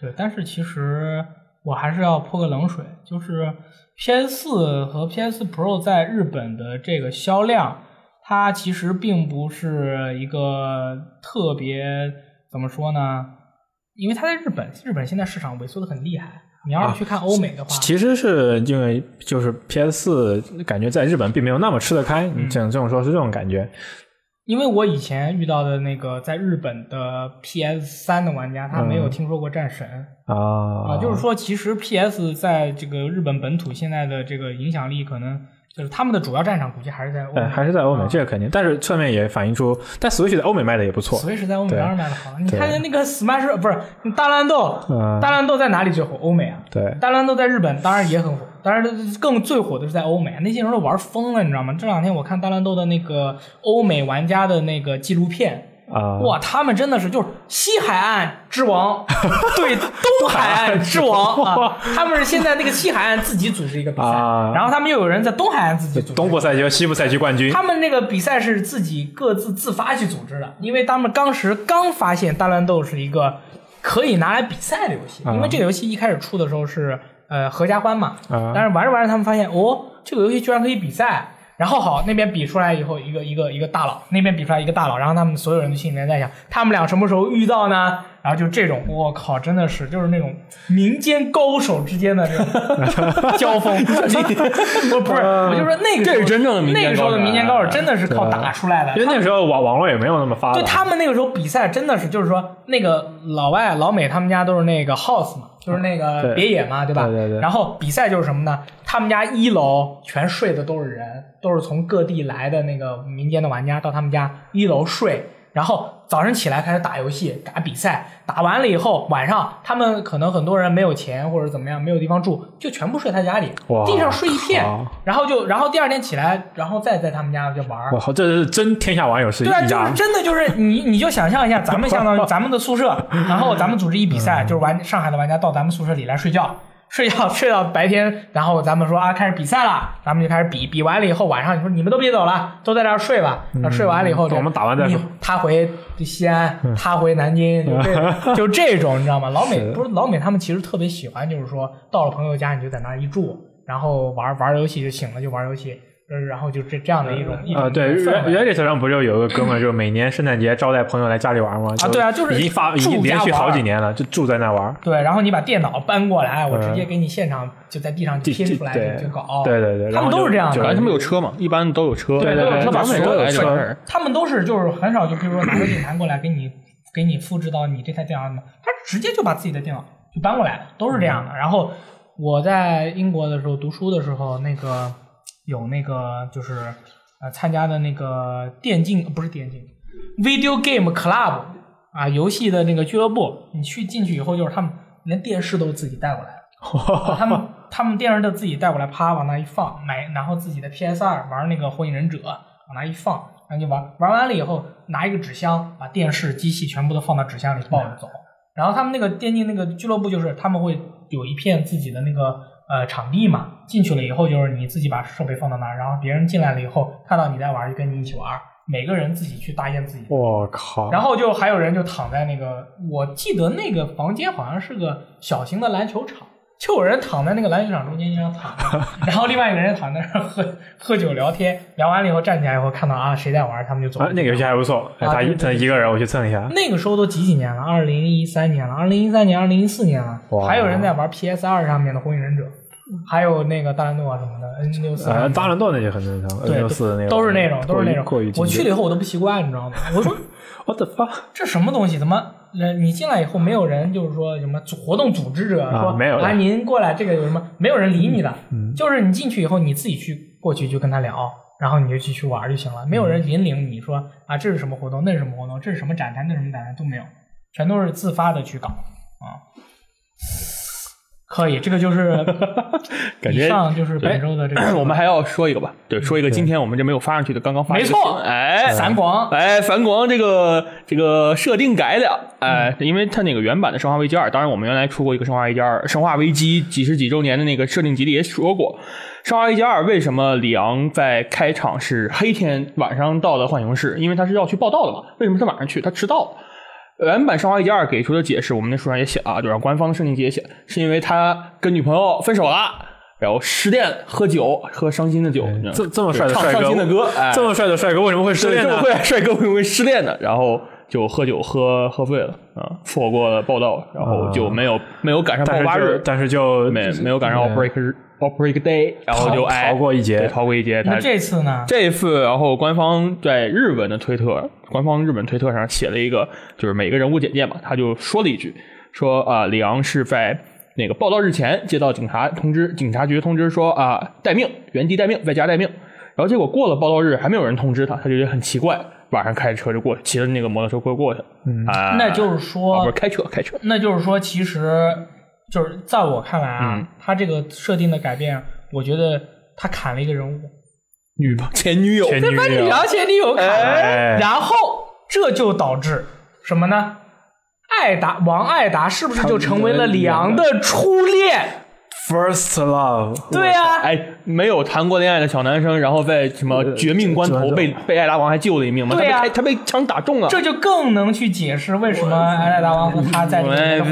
对，但是其实我还是要泼个冷水，就是 PS 4和 PS Pro 在日本的这个销量，它其实并不是一个特别怎么说呢？因为它在日本，日本现在市场萎缩的很厉害。你要是去看欧美的话，其实是因为就是 PS 四感觉在日本并没有那么吃得开，你只能这么说是这种感觉。因为我以前遇到的那个在日本的 PS 三的玩家，他没有听说过战神。啊啊，就是说，其实 PS 在这个日本本土现在的这个影响力，可能就是他们的主要战场估计还是在欧美，还是在欧美，啊这个肯定。但是侧面也反映出，但 Switch 在欧美卖的也不错。Switch 在欧美当然卖的好。你对看那个 Smash 不是大乱斗，嗯大乱斗在哪里最火？欧美啊。对，大乱斗在日本当然也很火，当然更最火的是在欧美，那些人都玩疯了，你知道吗？这两天我看大乱斗的那个欧美玩家的那个纪录片。啊，哇，他们真的是就是西海岸之王 对东海岸之王 啊！他们是现在那个西海岸自己组织一个比赛，啊然后他们又有人在东海岸自己组织。东部赛区和西部赛区冠军他们那个比赛是自己各自自发去组织的，因为他们当时刚发现大乱斗是一个可以拿来比赛的游戏，啊因为这个游戏一开始出的时候是呃合家欢嘛，啊但是玩着玩着他们发现哦，这个游戏居然可以比赛。然后好，那边比出来以后，一个一个一个大佬，那边比出来一个大佬，然后他们所有人的心里面在想，他们俩什么时候遇到呢？然后就这种，我靠，真的是就是那种民间高手之间的这种 交锋。我不是，我就说那个时候这是真正的民间那个时候的民间高手真的是靠打出来的。因为那个时候网网络也没有那么发达。对他们那个时候比赛真的是，就是说那个老外老美他们家都是那个 house 嘛，就是那个别野嘛，对吧？对对对然后比赛就是什么呢？他们家一楼全睡的都是人，都是从各地来的那个民间的玩家到他们家一楼睡。然后早上起来开始打游戏、打比赛，打完了以后晚上他们可能很多人没有钱或者怎么样，没有地方住，就全部睡他家里，地上睡一片，然后就然后第二天起来，然后再在他们家就玩儿。我靠，这是真天下网友是一对啊，就是。真的就是你，你就想象一下，咱们相当于咱们的宿舍，然后咱们组织一比赛，就是玩上海的玩家到咱们宿舍里来睡觉，睡觉睡到白天，然后咱们说啊开始比赛了，咱们就开始比，比完了以后晚上你说你们都别走了，都在这儿睡吧，然后睡完了以后就我们打完再他回西安，他回南京，就这 就这种你知道吗？老美不是老美，他们其实特别喜欢，就是说到了朋友家你就在那儿一住，然后玩玩游戏就醒了就玩游戏。呃然后就这这样的一种啊，对，Reddit 上不就有一个哥们儿，就是每年圣诞节招待朋友来家里玩吗？啊对啊就是已经发已住经连续好几年了，就住在那玩。对，然后你把电脑搬过来，我直接给你现场就在地上这拼出来就就搞。对对对他们都是这样的反正他们有车嘛，一般都有车，对对对他们也所有都有车他们都是就是很少就比如说拿个硬盘过来给你给你复制到你这台电脑上面，他直接就把自己的电脑就搬过来，都是这样的。然后我在英国的时候读书的时候，那个有那个就是呃参加的那个电竞不是电竞，video game club 啊游戏的那个俱乐部，你去进去以后就是他们连电视都自己带过来。啊 他们他们电视都自己带过来，啪往那一放，买然后自己的 PS 二玩那个火影忍者，往那一放，然后就玩玩完了以后拿一个纸箱，把电视机器全部都放到纸箱里抱着走。然后他们那个电竞那个俱乐部就是他们会有一片自己的那个呃场地嘛，进去了以后就是你自己把设备放到那儿，然后别人进来了以后看到你在玩就跟你一起玩，每个人自己去搭建自己的我靠！然后就还有人就躺在那个，我记得那个房间好像是个小型的篮球场，就有人躺在那个篮球场中间这样躺着，然后另外一个人躺在那儿喝喝酒聊天，聊完了以后站起来以后看到啊谁在玩，他们就走。啊，那个游戏还不错，哎他一啊对对他一个人我去蹭一下。那个时候都几几年了？二零一三年了，二零一三年、二零一四年了，还有人在玩 PS 二上面的火影忍者，还有那个大乱斗啊什么的，N 六四。呃，大乱斗那些很正常，对六四那个都是那种，都是那种。我去了以后我都不习惯，你知道吗？我说我的发！这什么东西？怎么呃，你进来以后没有人就是说什么组活动组织者、说没有的啊，您过来这个有什么？没有人理你的，嗯就是你进去以后你自己去过去就跟他聊，然后你就继续玩就行了，没有人引领你说啊这是什么活动，那是什么活动，这是什么展台，那是什么展台都没有，全都是自发的去搞啊。可以，这个就是 感觉上就是本周的这个 我们还要说一个吧，对，说一个今天我们这没有发上去的，刚刚发没错哎，反广哎，反广这个这个设定改了，哎，嗯因为它那个原版的《生化危机二》，当然我们原来出过一个《生化危机二》，《生化危机》几十几周年的那个设定集里也说过，《生化危机二》为什么里昂在开场是黑天晚上到的浣熊市？因为他是要去报道的嘛，为什么他晚上去？他迟到了。原版《生化危机二》给出的解释，我们那书上也写啊，就让官方的设定集也写，是因为他跟女朋友分手了，然后失恋喝酒，喝伤心的酒，这这么帅的唱帅哥，伤心的歌，哎，这么帅的帅哥为什么会失，恋呢这么？会帅哥为什么会失恋呢？然后就喝酒喝喝醉了啊，错过了报道，然后就没有、没有赶上爆发日，但是就没没有赶上 outbreak 日 outbreak day，然后就逃哎逃过一劫逃过一劫。他那这次呢？这一次，然后官方在日本的推特，官方日本推特上写了一个，就是每个人物简介嘛，他就说了一句，说啊、里昂是在那个报道日前接到警察通知，警察局通知说啊、待命，原地待命，在家待命。然后结果过了报道日还没有人通知他，他就觉得很奇怪，晚上开着车就过去，骑着那个摩托车过过去了。嗯啊，那就是啊说不是开车开车，那就是说，其实就是在我看来啊，嗯。他这个设定的改变，我觉得他砍了一个人物，女朋前女友，前女把你友杨前女友砍了，哎然后这就导致什么呢？艾达王艾达是不是就成为了李昂的初恋？First Love，对呀、哎，没有谈过恋爱的小男生，然后在什么绝命关头被被艾达王还救了一命嘛？对呀他他被枪打中了，这就更能去解释为什么艾达王和他在这种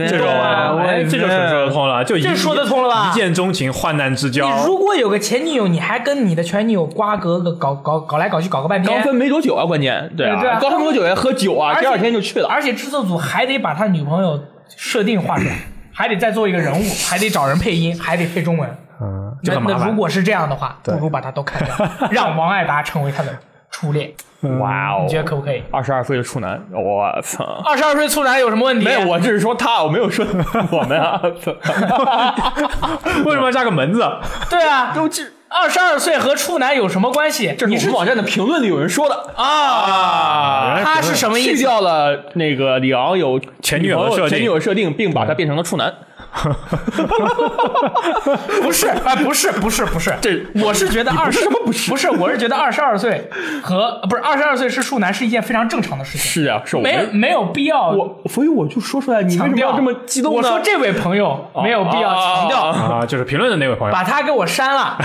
这就很说得通了，就一这说得通了吧？一见钟情，患难之交。你如果有个前女友，你还跟你的前女友瓜葛个搞搞搞来搞去，搞个半天，刚分没多久啊，关键。对对啊。刚分没多久也喝酒啊，第二天就去了。而且制作组还得把他女朋友设定画出来，还得再做一个人物，还得找人配音，还得配中文。嗯，就那。那如果是这样的话，不如把它都砍掉，让王爱达成为他的初恋，哇哦你觉得可不可以？二十二岁的处男，我操！二十二岁处男有什么问题？没有，我只是说他，我没有说我们啊。为什么要加个门字？对啊，都这二十二岁和处男有什么关系？这是你我们网站的评论里有人说的啊，他是什么意思？去掉了那个李昂有前女友的设定前女友设定，并把他变成了处男。不是，哎，不是，不是，不是，这我是觉得二十什么不是不是，我是觉得二十二岁和不是二十二岁是处男是一件非常正常的事情，是啊，是我没没有必要我，所以我就说出来，你为什么要这么激动呢？我说这位朋友没有必要强调。啊，就是评论的那位朋友，把他给我删了。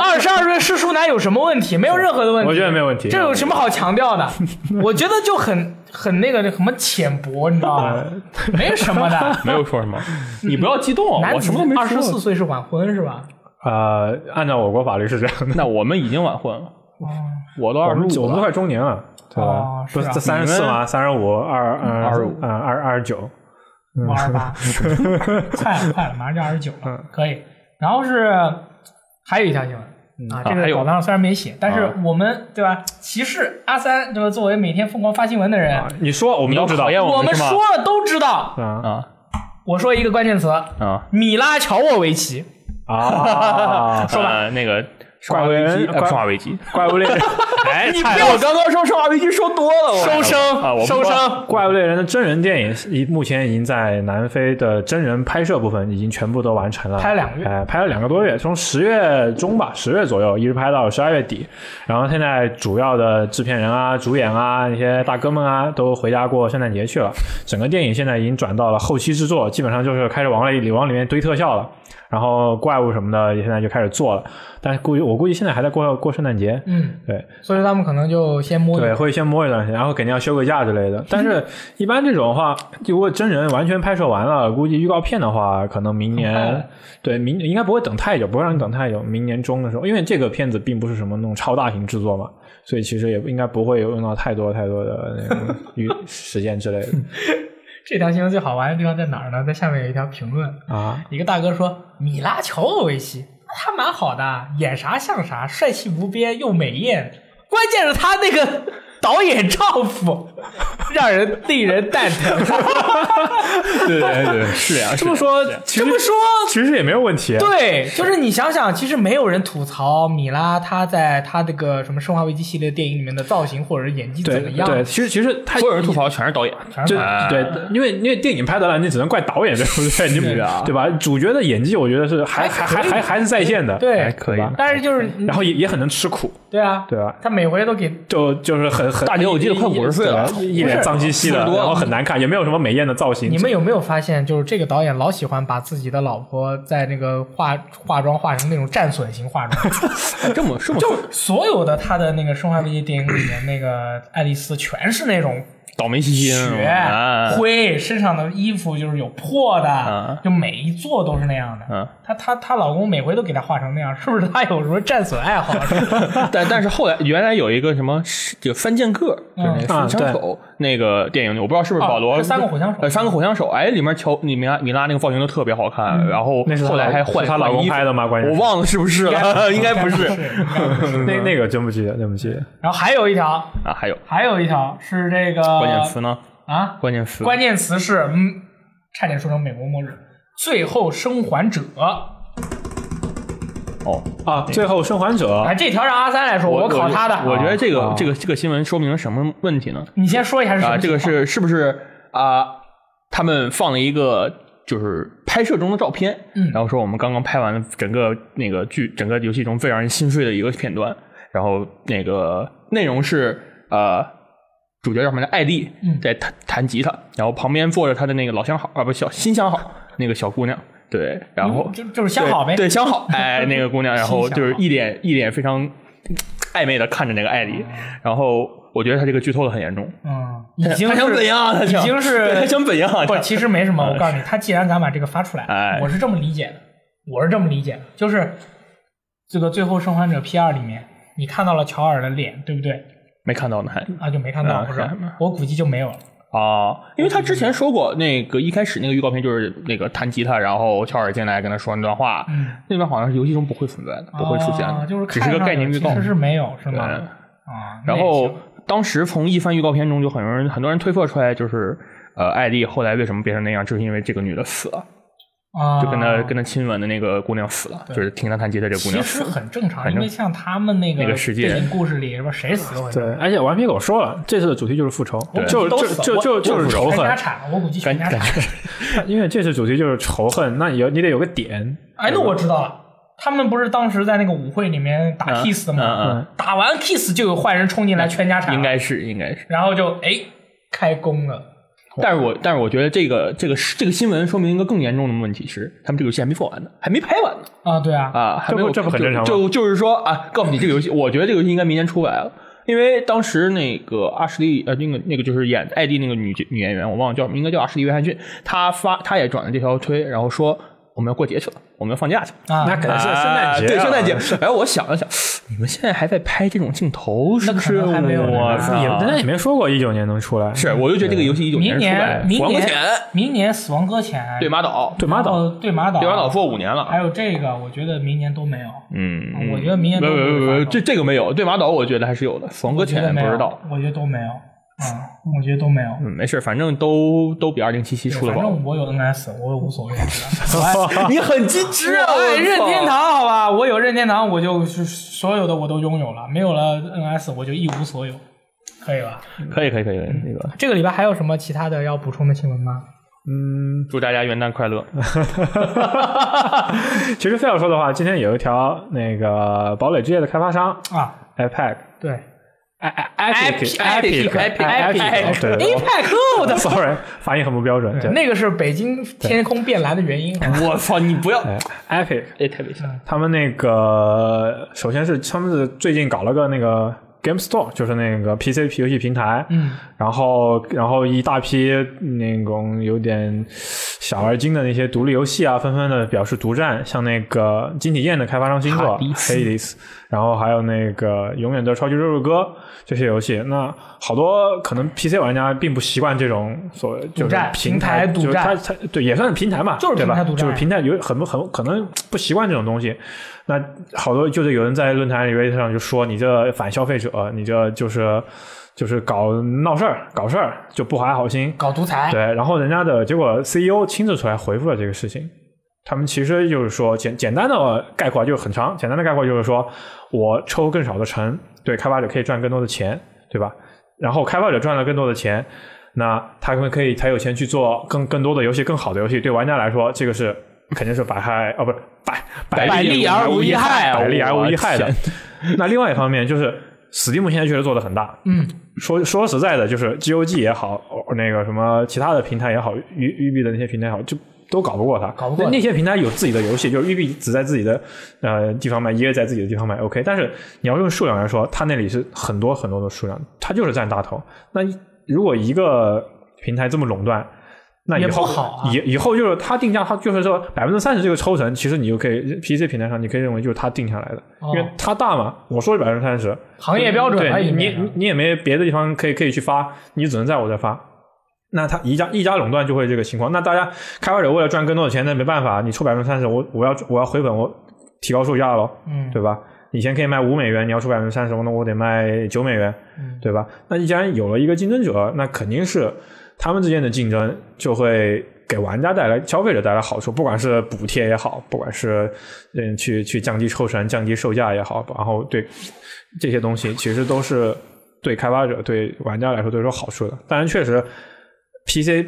二十二岁是处男有什么问题？没有任何的问题。我觉得没有问题这有什么好强调的？我觉得就很很那个什么浅薄，你知道吗？没什么的。没有说什么，你不要激动，男我什么都没说。二十四岁是晚婚是吧？呃，按照我国法律是这样的，那我们已经晚婚了，我都二十我们我们都，快中年了，对吧？哦是啊不是三十四吗？三十五，二嗯25嗯二二十九，我二十八，快了快了，马上就二十九了，可以。然后是还有一条新闻啊，这啊还有个稿子上虽然没写，但是啊我们对吧？骑士阿三对吧？作为每天疯狂发新闻的人，啊你说我们都知道我们？说了都知道。啊啊我说一个关键词，啊，米拉乔沃维奇。啊，说吧，那个生化危机，呃怪生化危机，怪物猎人，哎，你不要我刚刚说生化危机说多了，收声啊，收说声怪物猎人的真人电影已目前已经在南非的真人拍摄部分已经全部都完成了，拍两个月哎，拍了两个多月，从十月中吧，十月左右一直拍到十二月底，然后现在主要的制片人啊、主演啊那些大哥们啊都回家过圣诞节去了，整个电影现在已经转到了后期制作，基本上就是开始往里往里面堆特效了。然后怪物什么的也现在就开始做了，但是估计我估计现在还在过过圣诞节，嗯，对，所以他们可能就先摸一对，会先摸一段时间，然后肯定要休个假之类的。但是，一般这种的话，如果真人完全拍摄完了，估计预告片的话，可能明年对明应该不会等太久，不会让你等太久。明年中的时候，因为这个片子并不是什么那种超大型制作嘛，所以其实也应该不会有用到太多太多的那个预时间之类的这条新闻最好玩的地方在哪儿呢？在下面有一条评论，啊。一个大哥说：“米拉乔沃维奇，他蛮好的，演啥像啥，帅气无边又美艳，关键是他那个导演丈夫 让人令人蛋疼。对对对，是这样。这么说，这么说，其实也没有问题。对，就是你想想，其实没有人吐槽米拉她在她这个什么《生化危机》系列电影里面的造型或者是演技怎么样，对，其实其实他所有人吐槽的全是导演，就全是对，因为因为电影拍的烂，你只能怪导演，对不对？你对吧？主角的演技，我觉得是还还还还还是在线的，对。还可以。但是就是然后也也很能吃苦，对啊，对啊？他每回都给就就是很很大姐我记得快五十岁了对一脸脏兮兮的，然后很难看，也没有什么美艳的造型。你们有没有发现，就是这个导演老喜欢把自己的老婆在那个化化妆化成那种战损型化妆，哎这么这么就所有的他的那个《生化危机》电影里面那个爱丽丝全是那种倒霉兮兮的那血、啊灰，身上的衣服就是有破的，啊。就每一座都是那样的。嗯她她她老公每回都给她画成那样，是不是？她有什么战损爱好？但但是后来原来有一个什么就翻剑客，就是那个啊神枪手那个电影，我不知道是不是保罗三个火枪手。呃，三个火枪手，哎，里面乔米拉米拉那个造型都特别好看，然后那是她后来还换是她老公拍的吗？关键是。我忘了是不是了，应该不是 应该不是。那那个真不记得，真不记得。然后还有一条，啊。还有。还有一条是这个关键词呢？啊，关键词关键词是嗯，差点说成美国末日。最后生还者，哦，啊，最后生还者哎，这条让阿三来说，我考他的。我觉得这个啊这个这个新闻说明了什么问题呢？你先说一下是什么啊，这个是是不是啊？他们放了一个就是拍摄中的照片，嗯然后说我们刚刚拍完了整个那个剧，整个游戏中最让人心碎的一个片段，然后那个内容是呃，主角叫什么来？艾丽嗯在弹弹吉他，然后旁边坐着他的那个老相好啊，不小新相好那个小姑娘，对，然后嗯就就是相好呗。对，相好，哎，那个姑娘，然后就是一脸一脸非常暧昧的看着那个艾丽，然后我觉得他这个剧透的很严重，嗯，已经他想是怎样？他已经是对他想怎样？不，其实没什么。我告诉你，他既然敢把这个发出来，哎我是这么理解的，我是这么理解的，就是这个《最后生还者 P 二》里面，你看到了乔尔的脸，对不对？没看到呢，还啊，就没看到，啊不是是？我估计就没有了。啊，因为他之前说过，那个一开始那个预告片就是那个弹吉他，然后乔尔进来跟他说那段话，嗯，那段好像是游戏中不会存在的，不会出现的，啊就是只是个概念预告其。实是没有，是吗？啊，然后当时从一番预告片中，就很多人很多人推测出来，就是呃，艾丽后来为什么变成那样，就是因为这个女的死了。啊，就跟他跟他亲吻的那个姑娘死了，就是听他弹吉他这个姑其实娘死了。很正常，因为像他们那个那个世界电影故事里，是吧？谁死都会对，而且顽皮狗说了，这次的主题就是复仇，就就都死就就就是仇恨，全家产，我估计全家产。因为这次主题就是仇恨，那你有你得有个点，哎，那我知道了，他们不是当时在那个舞会里面打嗯 kiss 吗？嗯嗯打完 kiss 就有坏人冲进来全家产，应该是应该是，然后就哎开工了。但是我但是我觉得这个这个这个新闻说明一个更严重的问题是，他们这个游戏还没做完呢，还没拍完呢。啊，对啊，啊，还没有这很正常就就是说啊，告诉你这个游戏，我觉得这个游戏应该明年出来了。因为当时那个阿什利呃，那个那个就是演艾迪那个女女演员，我忘了叫什么，应该叫阿什利约翰逊，她发她也转了这条推，然后说我们要过节去了，我们要放假去了。啊，那可能是圣诞节啊，对圣诞节。哎我想了想，你们现在还在拍这种镜头，是不是？那可能还没有我操！也人家也没说过一九年能出来，是，我就觉得这个游戏一九明出来，年明年死亡搁浅，明年死亡搁浅对马岛，对马岛对马岛对马岛做五年了。还有这个，我觉得明年都没有。嗯，我觉得明年都不不不不，不会发售这这个没有，对马岛我觉得还是有的，死亡搁浅不知道。，我觉得都没有。嗯，我觉得都没有。嗯，没事，反正都都比二零七七出了吧。反正我有 NS，我无所谓。你很机智啊！我任天堂，好吧，我有任天堂，我就是所有的我都拥有了，没有了 NS 我就一无所有，可以吧？可以可以可以，那个这个礼拜还有什么其他的要补充的新闻吗？嗯，祝大家元旦快乐。其实非要说的话，今天有一条那个堡垒之夜的开发商啊，iPad 对 Epic Epic Epic Epic 对对对 Apex 我的，sorry，发音很不标准。对那个是北京天空变蓝的原因。我操，你不要！哎，Epic 哎，特别像。他们那个首先是他们是最近搞了个那个 Game Store，就是那个 PC 游戏平台，嗯，然后然后一大批那种有点小而精的那些独立游戏啊，纷纷的表示独占，像那个金体燕的开发商新作哈迪斯 Hades，然后还有那个永远的超级肉肉哥这些游戏，那好多可能 PC 玩家并不习惯这种所谓就是平台独占它对也算是平台嘛，就是平台独占就是平台有很不很可能不习惯这种东西，那好多就是有人在论坛里 Reddit 上就说你这反消费者，你这就是就是搞闹事儿、搞事儿，就不怀好心。搞独裁，对，然后人家的结果 CEO 亲自出来回复了这个事情。他们其实就是说简简单的概括就是很长，简单的概括就是说我抽更少的成，对开发者可以赚更多的钱，对吧？然后开发者赚了更多的钱，那他们可以才有钱去做更更多的游戏、更好的游戏。对玩家来说，这个是肯定是百害哦，不是百百利而无一害啊百利而无一害的。那另外一方面就是 Steam 现在确实做的很大，嗯，说说实在的，就是 GOG 也好，哦那个什么其他的平台也好，育育碧的那些平台也好，就都搞不过它。搞不过那那些平台有自己的游戏，就是育碧只在自己的呃地方卖，也在自己的地方卖，OK。但是你要用数量来说，它那里是很多很多的数量，它就是占大头。那如果一个平台这么垄断，那以也后不好啊以以后就是它定价，它就是说百分之三十这个抽成，其实你就可以 PC 平台上你可以认为就是它定下来的，哦因为它大嘛。我说是百分之三十，行业标准对你而已你你也没别的地方可以可以去发，你只能在我这发。那他一家一家垄断就会这个情况。那大家开发者为了赚更多的钱，那没办法，你出百分之三十，我我要我要回本，我提高售价喽，嗯，对吧？以前可以卖五美元，你要出百分之三十，那我得卖九美元，嗯对吧？那既然有了一个竞争者，那肯定是他们之间的竞争就会给玩家带来、消费者带来好处，不管是补贴也好，不管是嗯去去降低抽成、降低售价也好，然后对这些东西其实都是对开发者、对玩家来说都是有好处的。当然，确实 PC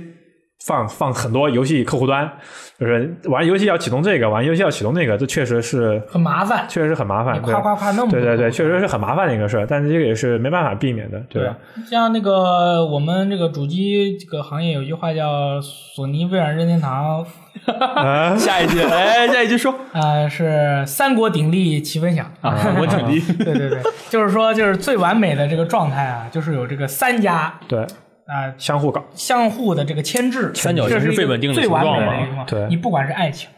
放放很多游戏客户端，就是玩游戏要启动这个，玩游戏要启动那个，这确实是很麻烦，确实很麻烦。夸夸夸那么多对对对，确实是很麻烦的一个事儿，但是这个也是没办法避免的，对吧？像那个我们这个主机这个行业有句话叫“索尼、微软、任天堂啊，下一句，哎，下一句说”，呃，是三国鼎立齐分享啊，我鼎立。对对对，就是说，就是最完美的这个状态啊，就是有这个三家对，啊、相互搞，相互的这个牵制，三角形这是最稳定的最完美形状嘛的一个对你不管是爱情、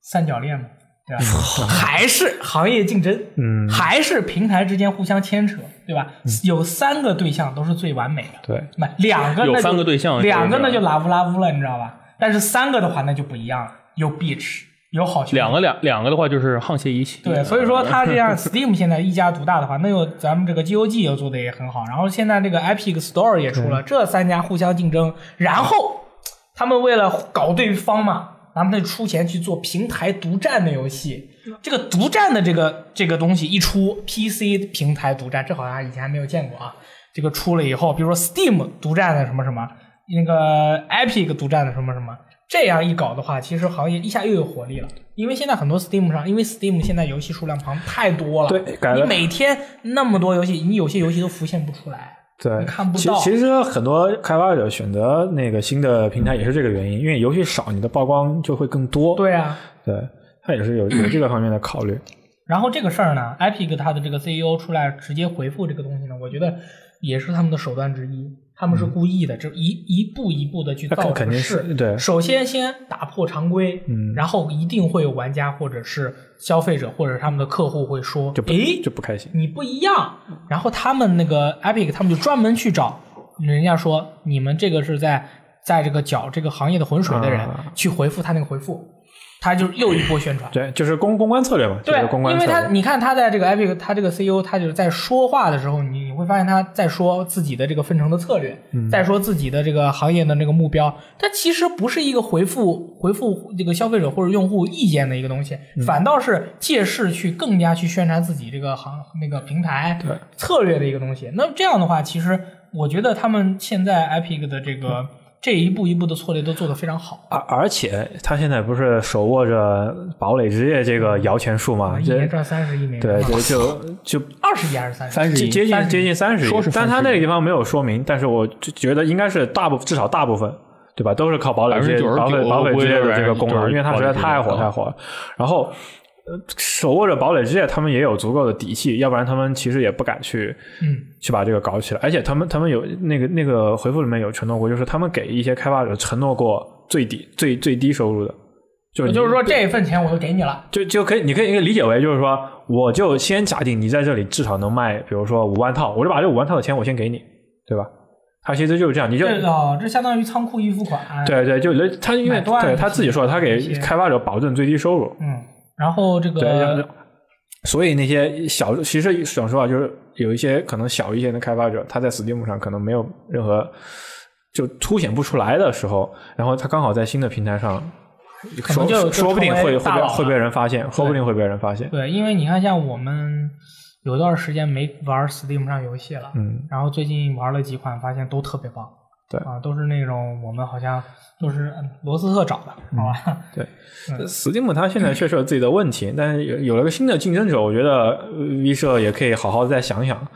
三角恋嘛，对吧？还是行业竞争，嗯，还是平台之间互相牵扯，对吧？有三个对象都是最完美的，对，不，两个那就有三个对象两个那就拉乌拉乌了，你知道吧？但是三个的话那就不一样了，有 beach，有好兄弟两个两两个的话就是沆瀣一气。对，所以说它这样 Steam 现在一家独大的话，那有咱们这个 GOG 又做的也很好，然后现在这个 Epic Store 也出了，这三家互相竞争，然后他们为了搞对方嘛，他们得出钱去做平台独占的游戏。这个独占的这个这个东西一出，PC 平台独占，这好像以前还没有见过啊。这个出了以后，比如说 Steam 独占的什么什么，那个 Epic 独占的什么什么，这样一搞的话，其实行业一下又有活力了。因为现在很多 Steam 上，因为 Steam 现在游戏数量庞太多了，对改了你每天那么多游戏，你有些游戏都浮现不出来。对，你看不到其其实很多开发者选择那个新的平台也是这个原因，因为游戏少，你的曝光就会更多。对啊，对，他也是有有这个方面的考虑。然后这个事儿呢，Epic 它的这个 CEO 出来直接回复这个东西呢，我觉得也是他们的手段之一。他们是故意的，这一一步一步的去造那肯肯定势。是对。首先先打破常规，嗯。然后一定会有玩家或者是消费者或者他们的客户会说，就诶，就不开心。你不一样。然后他们那个 Epic，他们就专门去找人家说，你们这个是在在这个搅这个行业的浑水的人、啊。去回复他那个回复，他就又一波宣传。对，就是公公关策略嘛，就对是公，关因策略。为他你看他在这个 Epic，他这个 CEO，他就是在说话的时候，你你会发现他在说自己的这个分成的策略，嗯在说自己的这个行业的这个目标，他其实不是一个回复回复这个消费者或者用户意见的一个东西，嗯反倒是借势去更加去宣传自己这个行那个平台对策略的一个东西。那么这样的话，其实我觉得他们现在 Epic 的这个。这一步一步的策略都做得非常好，而而且他现在不是手握着堡垒之夜这个摇钱树嘛？这一年赚三十亿美元，对对，就 就二十亿还是三十？三十亿，接接近30接近三十亿说是，但他那个地方没有说明，但是我就觉得应该是大部至少大部分，对吧？都是靠堡垒之夜、堡垒堡垒之夜的这个功能，我估计因为它实在太火太火了。然后，呃，手握着堡垒之夜，他们也有足够的底气，要不然他们其实也不敢去嗯，去把这个搞起来。而且他们他们有那个那个回复里面有承诺过，就是他们给一些开发者承诺过最低最最低收入的，就是也就是说这一份钱我都给你了，就就可以，你可以理解为就是说，我就先假定你在这里至少能卖，比如说五万套，我就把这五万套的钱我先给你，对吧？他其实就是这样，你就这哦，这相当于仓库预付款，对对，就他因为他自己说，他给开发者保证最低收入，嗯，然后这个所以那些小，其实想说啊，就是有一些可能小一些的开发者，他在 Steam 上可能没有任何就凸显不出来的时候，然后他刚好在新的平台上，说可能就就说不定会会被会被人发现，说不定会被人发现。对，因为你看，像我们有段时间没玩 Steam 上游戏了，嗯，然后最近玩了几款，发现都特别棒。对啊，都是那种我们好像都是嗯罗斯特找的，好吧？对嗯，Steam 它现在确实有自己的问题，但是有有了个新的竞争者，我觉得呃 V 社也可以好好再想想，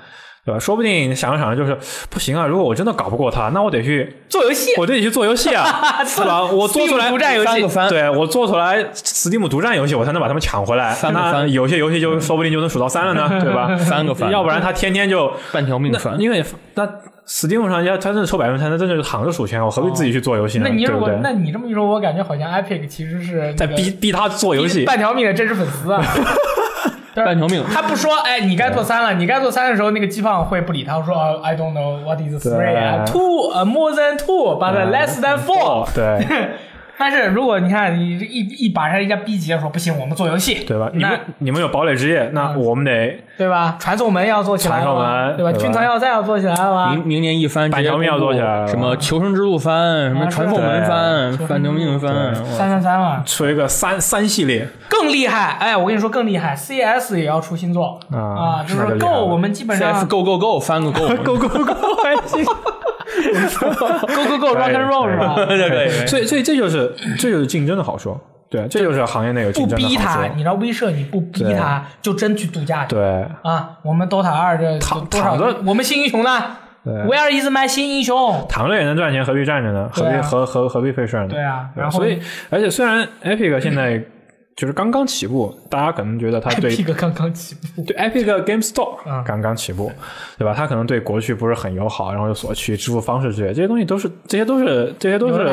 对吧？说不定想着想着就是不行啊，如果我真的搞不过他，那我得去，做游戏，我得去做游戏啊，是吧？我做出来独占游戏对我做出来 Steam 独占游戏，我才能把他们抢回来。那有些游戏就说不定就能数到三了呢，对吧？翻个翻要不然他天天就半条命那翻。因为那 Steam 上要他真的抽百分之三，那真的是躺着数钱，我何必自己去做游戏呢？那你对那你这么一说，我感觉好像 Epic 其实是在那个逼逼他做游戏，半条命的真实粉丝啊。半条命他不说，哎，你该做三了。你该做三的时候，那个鸡胖会不理他，说哦，I don't know what is three, uh, two, uh, more than two, but less than four。对。但是如果你看你这一一把人家逼急了，说不行，我们做游戏，对吧？你们你们有堡垒之夜，那嗯我们得对吧？传送门要做起来了？门对吧军团要塞要做起来了吗？明明年一番，直接板条命要做起来了什么求生之路翻，什么啊传送门番对，半条命番，三三三嘛，出一个三三系列更厉害！哎，我跟你说更厉害，CS 也要出新作啊啊，就是 Go 我们基本上 CS Go Go Go 翻个 Go Go 还行。Go Go Go Rock and Roll 是吧？对所以，所以这就是这就是竞争的好处，对，这就是行业内有不竞争的逼他，你知道威慑你不逼他，就真去度假去。对，啊，我们 DOTA 二这躺多少躺着？我们新英雄呢？Where is my 新英雄？躺着也能赚钱，何必站着呢？何必何何何必费事儿呢？对啊，然后所以，而且虽然 Epic 现在就是刚刚起步，大家可能觉得它对 Epic 刚刚起步，对 Epic Game Store 嗯刚刚起步，对吧？它可能对国区不是很友好，然后又锁区、支付方式之类，这些东西都是，这些都是，这些都是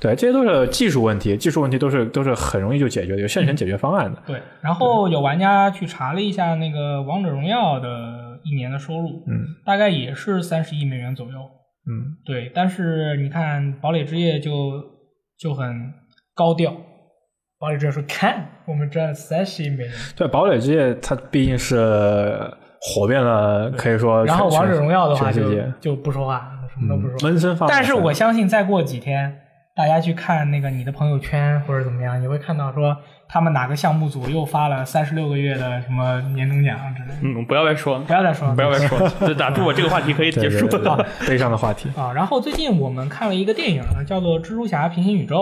对，这些都是技术问题，技术问题都是都是很容易就解决的，有现成解决方案的。对。然后有玩家去查了一下那个王者荣耀的一年的收入，嗯大概也是三十亿美元左右。嗯，对，但是你看堡垒之夜就就很高调，堡垒之夜说看我们赚三十亿美元，对，堡垒之夜它毕竟是火遍了，可以说，然后王者荣耀的话就就不说话，什么都不说。闷声发大财。但是我相信再过几天，大家去看那个你的朋友圈或者怎么样，你会看到说他们哪个项目组又发了三十六个月的什么年终奖之类的。嗯，不要再说，不要再说了，不要再说了，这打住我这个话题可以结束了。悲伤的话题。啊，然后最近我们看了一个电影，叫做《蜘蛛侠：平行宇宙》。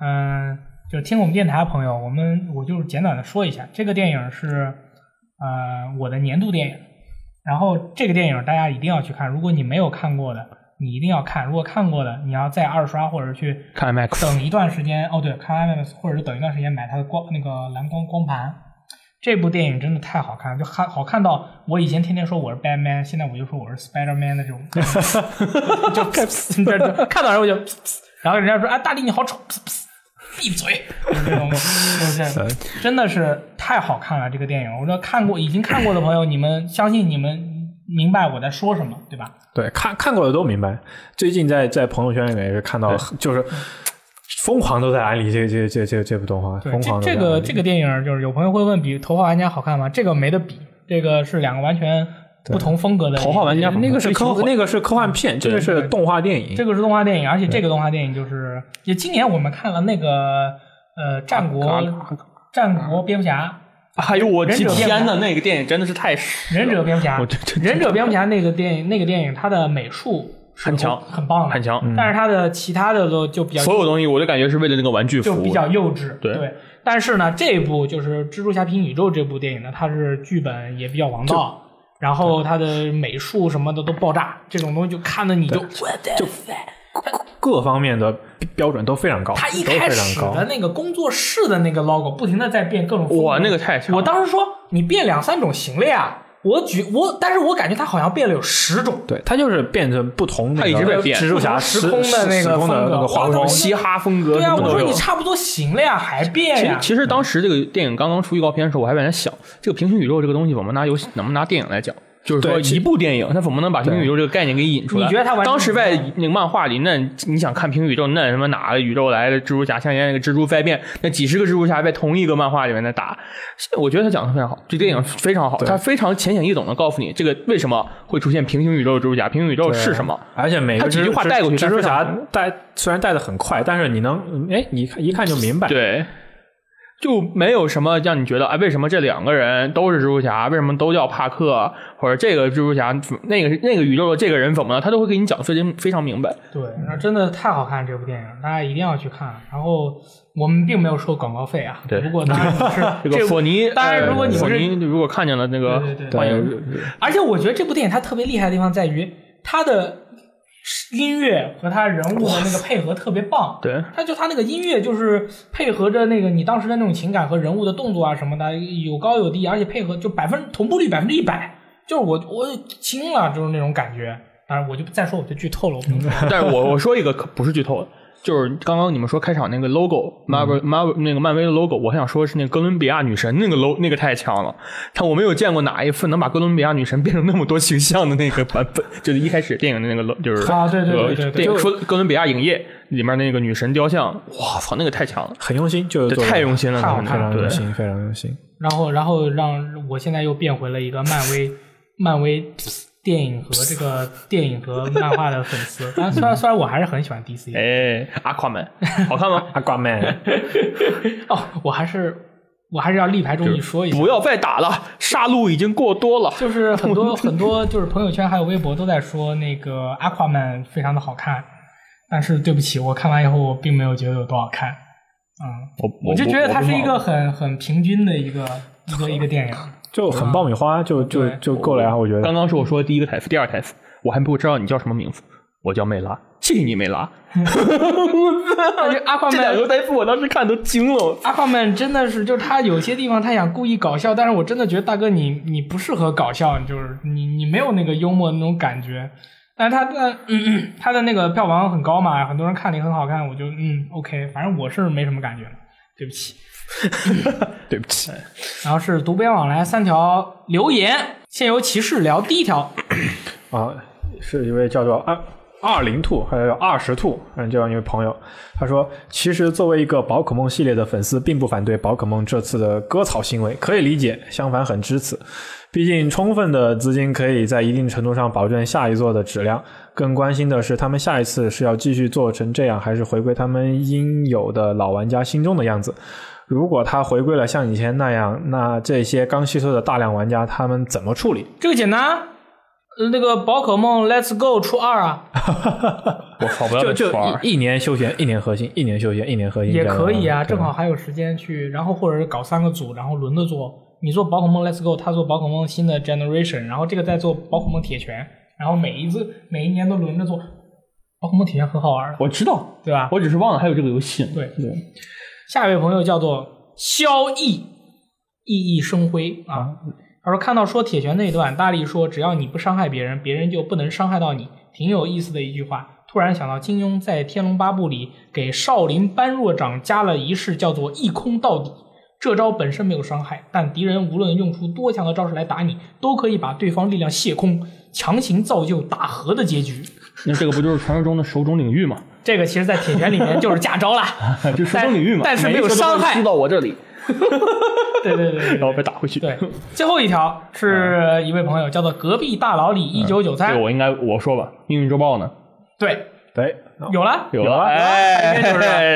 嗯，就听我们电台的朋友，我们我就简短的说一下，这个电影是呃我的年度电影。然后这个电影大家一定要去看，如果你没有看过的，你一定要看；如果看过的，你要再二刷或者去看 Max，等一段时间。哦，对，看 IMAX 或者是等一段时间买它的光那个蓝光光盘。这部电影真的太好看了，就看好看到我以前天天说我是 Batman，现在我就说我是 Spider Man 的这种，就看到人我就，然后人家说啊大力你好丑，闭嘴，就是这种，就是 真的是太好看了这个电影。我说看过已经看过的朋友，你们相信你们明白我在说什么，对吧？对，看看过的都明白。最近在在朋友圈里面也是看到，就是疯狂都在安利这这这这这部动画，对，疯狂这这个这个电影就是有朋友会问比《头号玩家》好看吗？这个没得比，这个是两个完全不同风格的。头号玩家那个是科那个是科幻片，这个是动画电影，这个是动画电影，而且这个动画电影就是，也今年我们看了那个呃战国战国蝙蝠侠。哎呦我天呐，那个电影真的是太忍者蝙蝠侠忍者蝙蝠侠那个电影，那个电影它的美术很强很棒的，很强但是它的其他的都就比较所有东西我就感觉是为了那个玩具服务就比。较幼稚，对但是呢，这部就是《蜘蛛侠：平行宇宙》这部电影呢，它是剧本也比较王道，然后它的美术什么的都爆炸，这种东西就看的你就就各方面的标准都非常高，他一开始的。那个工作室的那个 logo 不停的在变各种风格。哇那个太强我当时说你变两三种行了呀，我举我，但是我感觉他好像变了有十种。对，它就是变成不同那它一直个在变蜘蛛侠不同时空的那个风格那个黄蜂哇那我，嘻哈风格对啊，什么都有我说你。差不多行了呀，还变呀？其实其实当时这个电影刚刚出预告片的时候，我还在那想，这个平行宇宙这个东西，我们拿游戏能不能拿电影来讲？就是说，一部电影他怎么能把平行宇宙这个概念给引出来？你觉得他完当时在那个漫画里，那你想看平行宇宙，那什么哪个宇宙来的蜘蛛侠，像现在那个蜘蛛灾变，那几十个蜘蛛侠在同一个漫画里面在打，我觉得他讲的非常好，这电影非常好，他非常浅显易懂的告诉你这个为什么会出现平行宇宙的蜘蛛侠，平行宇宙是什么。而且每个他几句话带过去蜘蛛侠带虽然带的很快，但是你能哎，你看一看就明白。对，就没有什么让你觉得哎，为什么这两个人都是蜘蛛侠？为什么都叫帕克？或者这个蜘蛛侠，那个那个宇宙的这个人怎么了？他都会给你讲得非常非常明白。对，那真的太好看这部电影，大家一定要去看。然后我们并没有收广告费啊，对如果当然是 这个索尼，当然如果你呃索尼如果看见了那个欢迎，而且我觉得这部电影它特别厉害的地方在于它的音乐和他人物的那个配合特别棒。对他就他那个音乐就是配合着那个你当时的那种情感和人物的动作啊什么的，有高有低，而且配合就百分同步率百分之一百，就是我我惊了，就是那种感觉。当然我就再说，我就剧透了，我不能说。但是我我说一个可不是剧透的，就是刚刚你们说开场那个 logo，Marvel、Marvel 那个漫威的 logo，我还想说是那个哥伦比亚女神那个 logo，那个太强了。但我没有见过哪一份能把哥伦比亚女神变成那么多形象的那个版本，就是一开始电影的那个 logo 就是啊对对对呃对对电影说哥伦比亚影业里面那个女神雕像，哇操，那个太强了，很用心，就太用心了，非常用心，非常用心。然后，然后让我现在又变回了一个漫威、漫威电影和这个电影和漫画的粉丝。但虽然虽然我还是很喜欢 DC，哎，阿夸曼好看吗？阿瓜 man，哦，我还是我还是要力排众议说一下，不要再打了，杀戮已经过多了。就是很多 很多就是朋友圈还有微博都在说那个 Aquaman 非常的好看，但是对不起，我看完以后我并没有觉得有多好看。嗯，我我就觉得它是一个很很平均的一个一个一个电影。就很爆米花，就就就够了呀，我觉得。刚刚是我说的第一个台词，第二台词我还不知道你叫什么名字，我叫梅拉，谢谢你梅拉。阿夸这两曼个台词我当时看都惊了。阿夸曼真的是，就是他有些地方他想故意搞笑，但是我真的觉得大哥你你不适合搞笑，就是你你没有那个幽默的那种感觉。但是他的嗯嗯他的那个票房很高嘛，很多人看的也很好看，我就嗯 OK，反正我是没什么感觉了，对不起。对不起，然后是读编往来三条留言，先由骑士聊第一条，啊，是一位叫做二二零兔，还有二十兔，嗯，这样一位朋友，他说，其实作为一个宝可梦系列的粉丝，并不反对宝可梦这次的割草行为，可以理解，相反很支持。毕竟充分的资金可以在一定程度上保证下一座的质量。更关心的是，他们下一次是要继续做成这样，还是回归他们应有的老玩家心中的样子？如果它回归了像以前那样，那这些刚吸收的大量玩家他们怎么处理？这个简单。呃那个宝可梦 Let's Go 出二啊，我操，不要就就再说一一年休闲，一年核心，一年休闲，一年核心也可以啊，正好还有时间去，然后或者是搞三个组，然后轮着做。你做宝可梦 Let's Go，他做宝可梦新的 Generation，然后这个再做宝可梦铁拳，然后每一次每一年都轮着做。宝可梦铁拳很好玩的，我知道，对吧？我只是忘了还有这个游戏。对对，下一位朋友叫做萧逸熠熠生辉啊。他说看到说铁拳那一段，大力说只要你不伤害别人，别人就不能伤害到你，挺有意思的一句话。突然想到金庸在《天龙八部》里给少林般若掌加了一式叫做一空到底。这招本身没有伤害，但敌人无论用出多强的招式来打你，都可以把对方力量卸空，强行造就打和的结局。那这个不就是传说中的手冢领域吗？这个其实，在铁拳里面就是假招啦，就手冢领域嘛，但是没有伤害输到我这里，对对对对然后被打回去。对，最后一条是一位朋友叫做隔壁大佬李一九九这个三，我应该我说吧，《命运周报》呢？对，对，有了，有有了哎，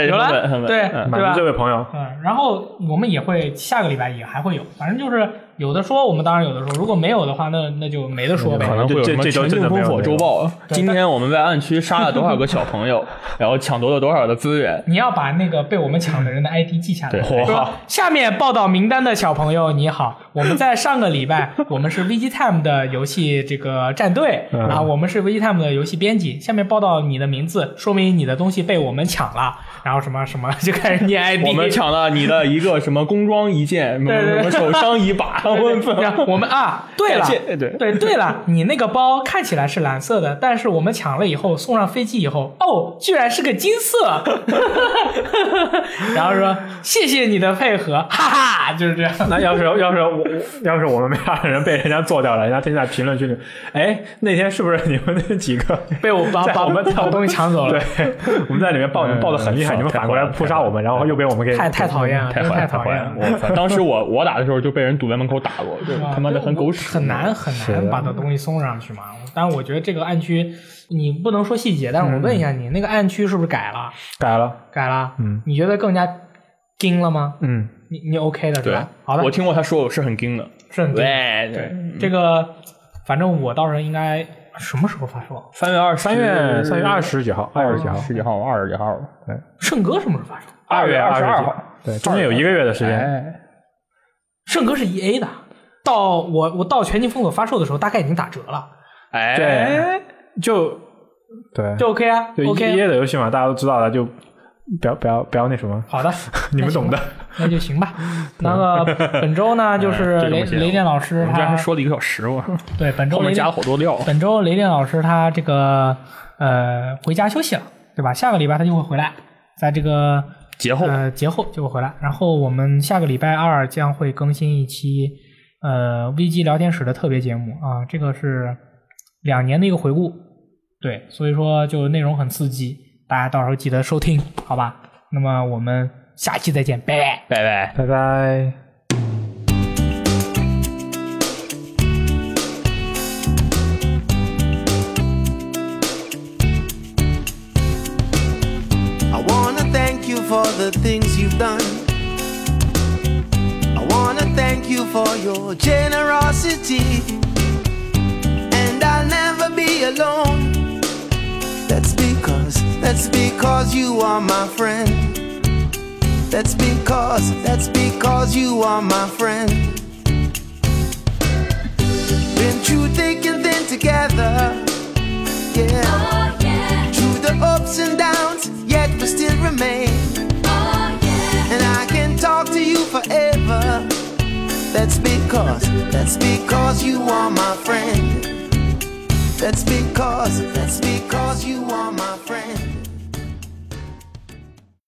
有了对嗯满足这位朋友，嗯，然后我们也会下个礼拜也还会有，反正就是有的说，我们当然有的说，如果没有的话，那那就没得说呗可。能会有什么这这周全境烽火周报？今天我们在暗区杀了多少个小朋友，然后抢夺了多少的资源？你要把那个被我们抢的人的 ID 记下来。对说下面报道名单的小朋友你好，我们在上个礼拜我们是 VG Time 的游戏这个战队，嗯然后我们是 VG Time 的游戏编辑，下面报道你的名字，说明你的东西被我们抢了，然后什么什么 就开始念 ID。我们抢了你的一个什么工装一件，什么什么手枪一把，我们然后我们啊，对了对，对对了，你那个包看起来是蓝色的，但是我们抢了以后送上飞机以后，哦，居然是个金色，然后说谢谢你的配合，哈哈，就是这样。那要是要是我要是我们俩人被人家做掉了，人家天天在评论区里，哎，那天是不是你们那几个被我把把我们把东西抢走了，对，我们在里面抱你们抱的很厉害，你们反过来扑杀我们，然后又被我们给太太讨厌了，太讨厌了！当时我我打的时候就被人堵在门口打过，就他妈的很狗屎，很难很难把这东西送上去嘛。但是我觉得这个暗区你不能说细节，但是我问一下你，那个暗区是不是改了？改了，改了？嗯，你觉得更加精了吗？嗯，你你 OK 的对吧？好的我，听过他说是很硬的，是很精。对对，这个反正我到时候应该什么时候发售？三月二三月三月二十几号，二十几号，十几号，二十几号，圣歌什么时候发售？二月二十二十二号，对，中间有一个月的时间，哎，圣歌是 EA 的，到我我到全境封锁发售的时候，大概已经打折了，哎，对，就对，就 OK 啊就，OK。EA 的游戏嘛，大家都知道的，就不要不要不要那什么，好的，你们懂的。那就行吧。那个 本周呢，就是雷雷电老师我们居然他还说了一个小时，我对本周后面加雷电了好多料。本周雷电老师他这个呃回家休息了，对吧？下个礼拜他就会回来，在这个节后呃节后就会回来。然后我们下个礼拜二将会更新一期呃 VG 聊天室的特别节目啊，这个是两年的一个回顾，对，所以说就内容很刺激，大家到时候记得收听，好吧？那么我们下期再见，拜拜。拜拜。拜拜。For the things you've done. I wanna thank you for your generosity. And I'll never be alone. That's because, that's because you are my friend. That's because, that's because you are my friend. Been through thick and thin together. Yeah. Oh, through the ups and downs, yet we're still remain. And I can talk to you forever. That's because, that's because you are my friend. That's because, that's because you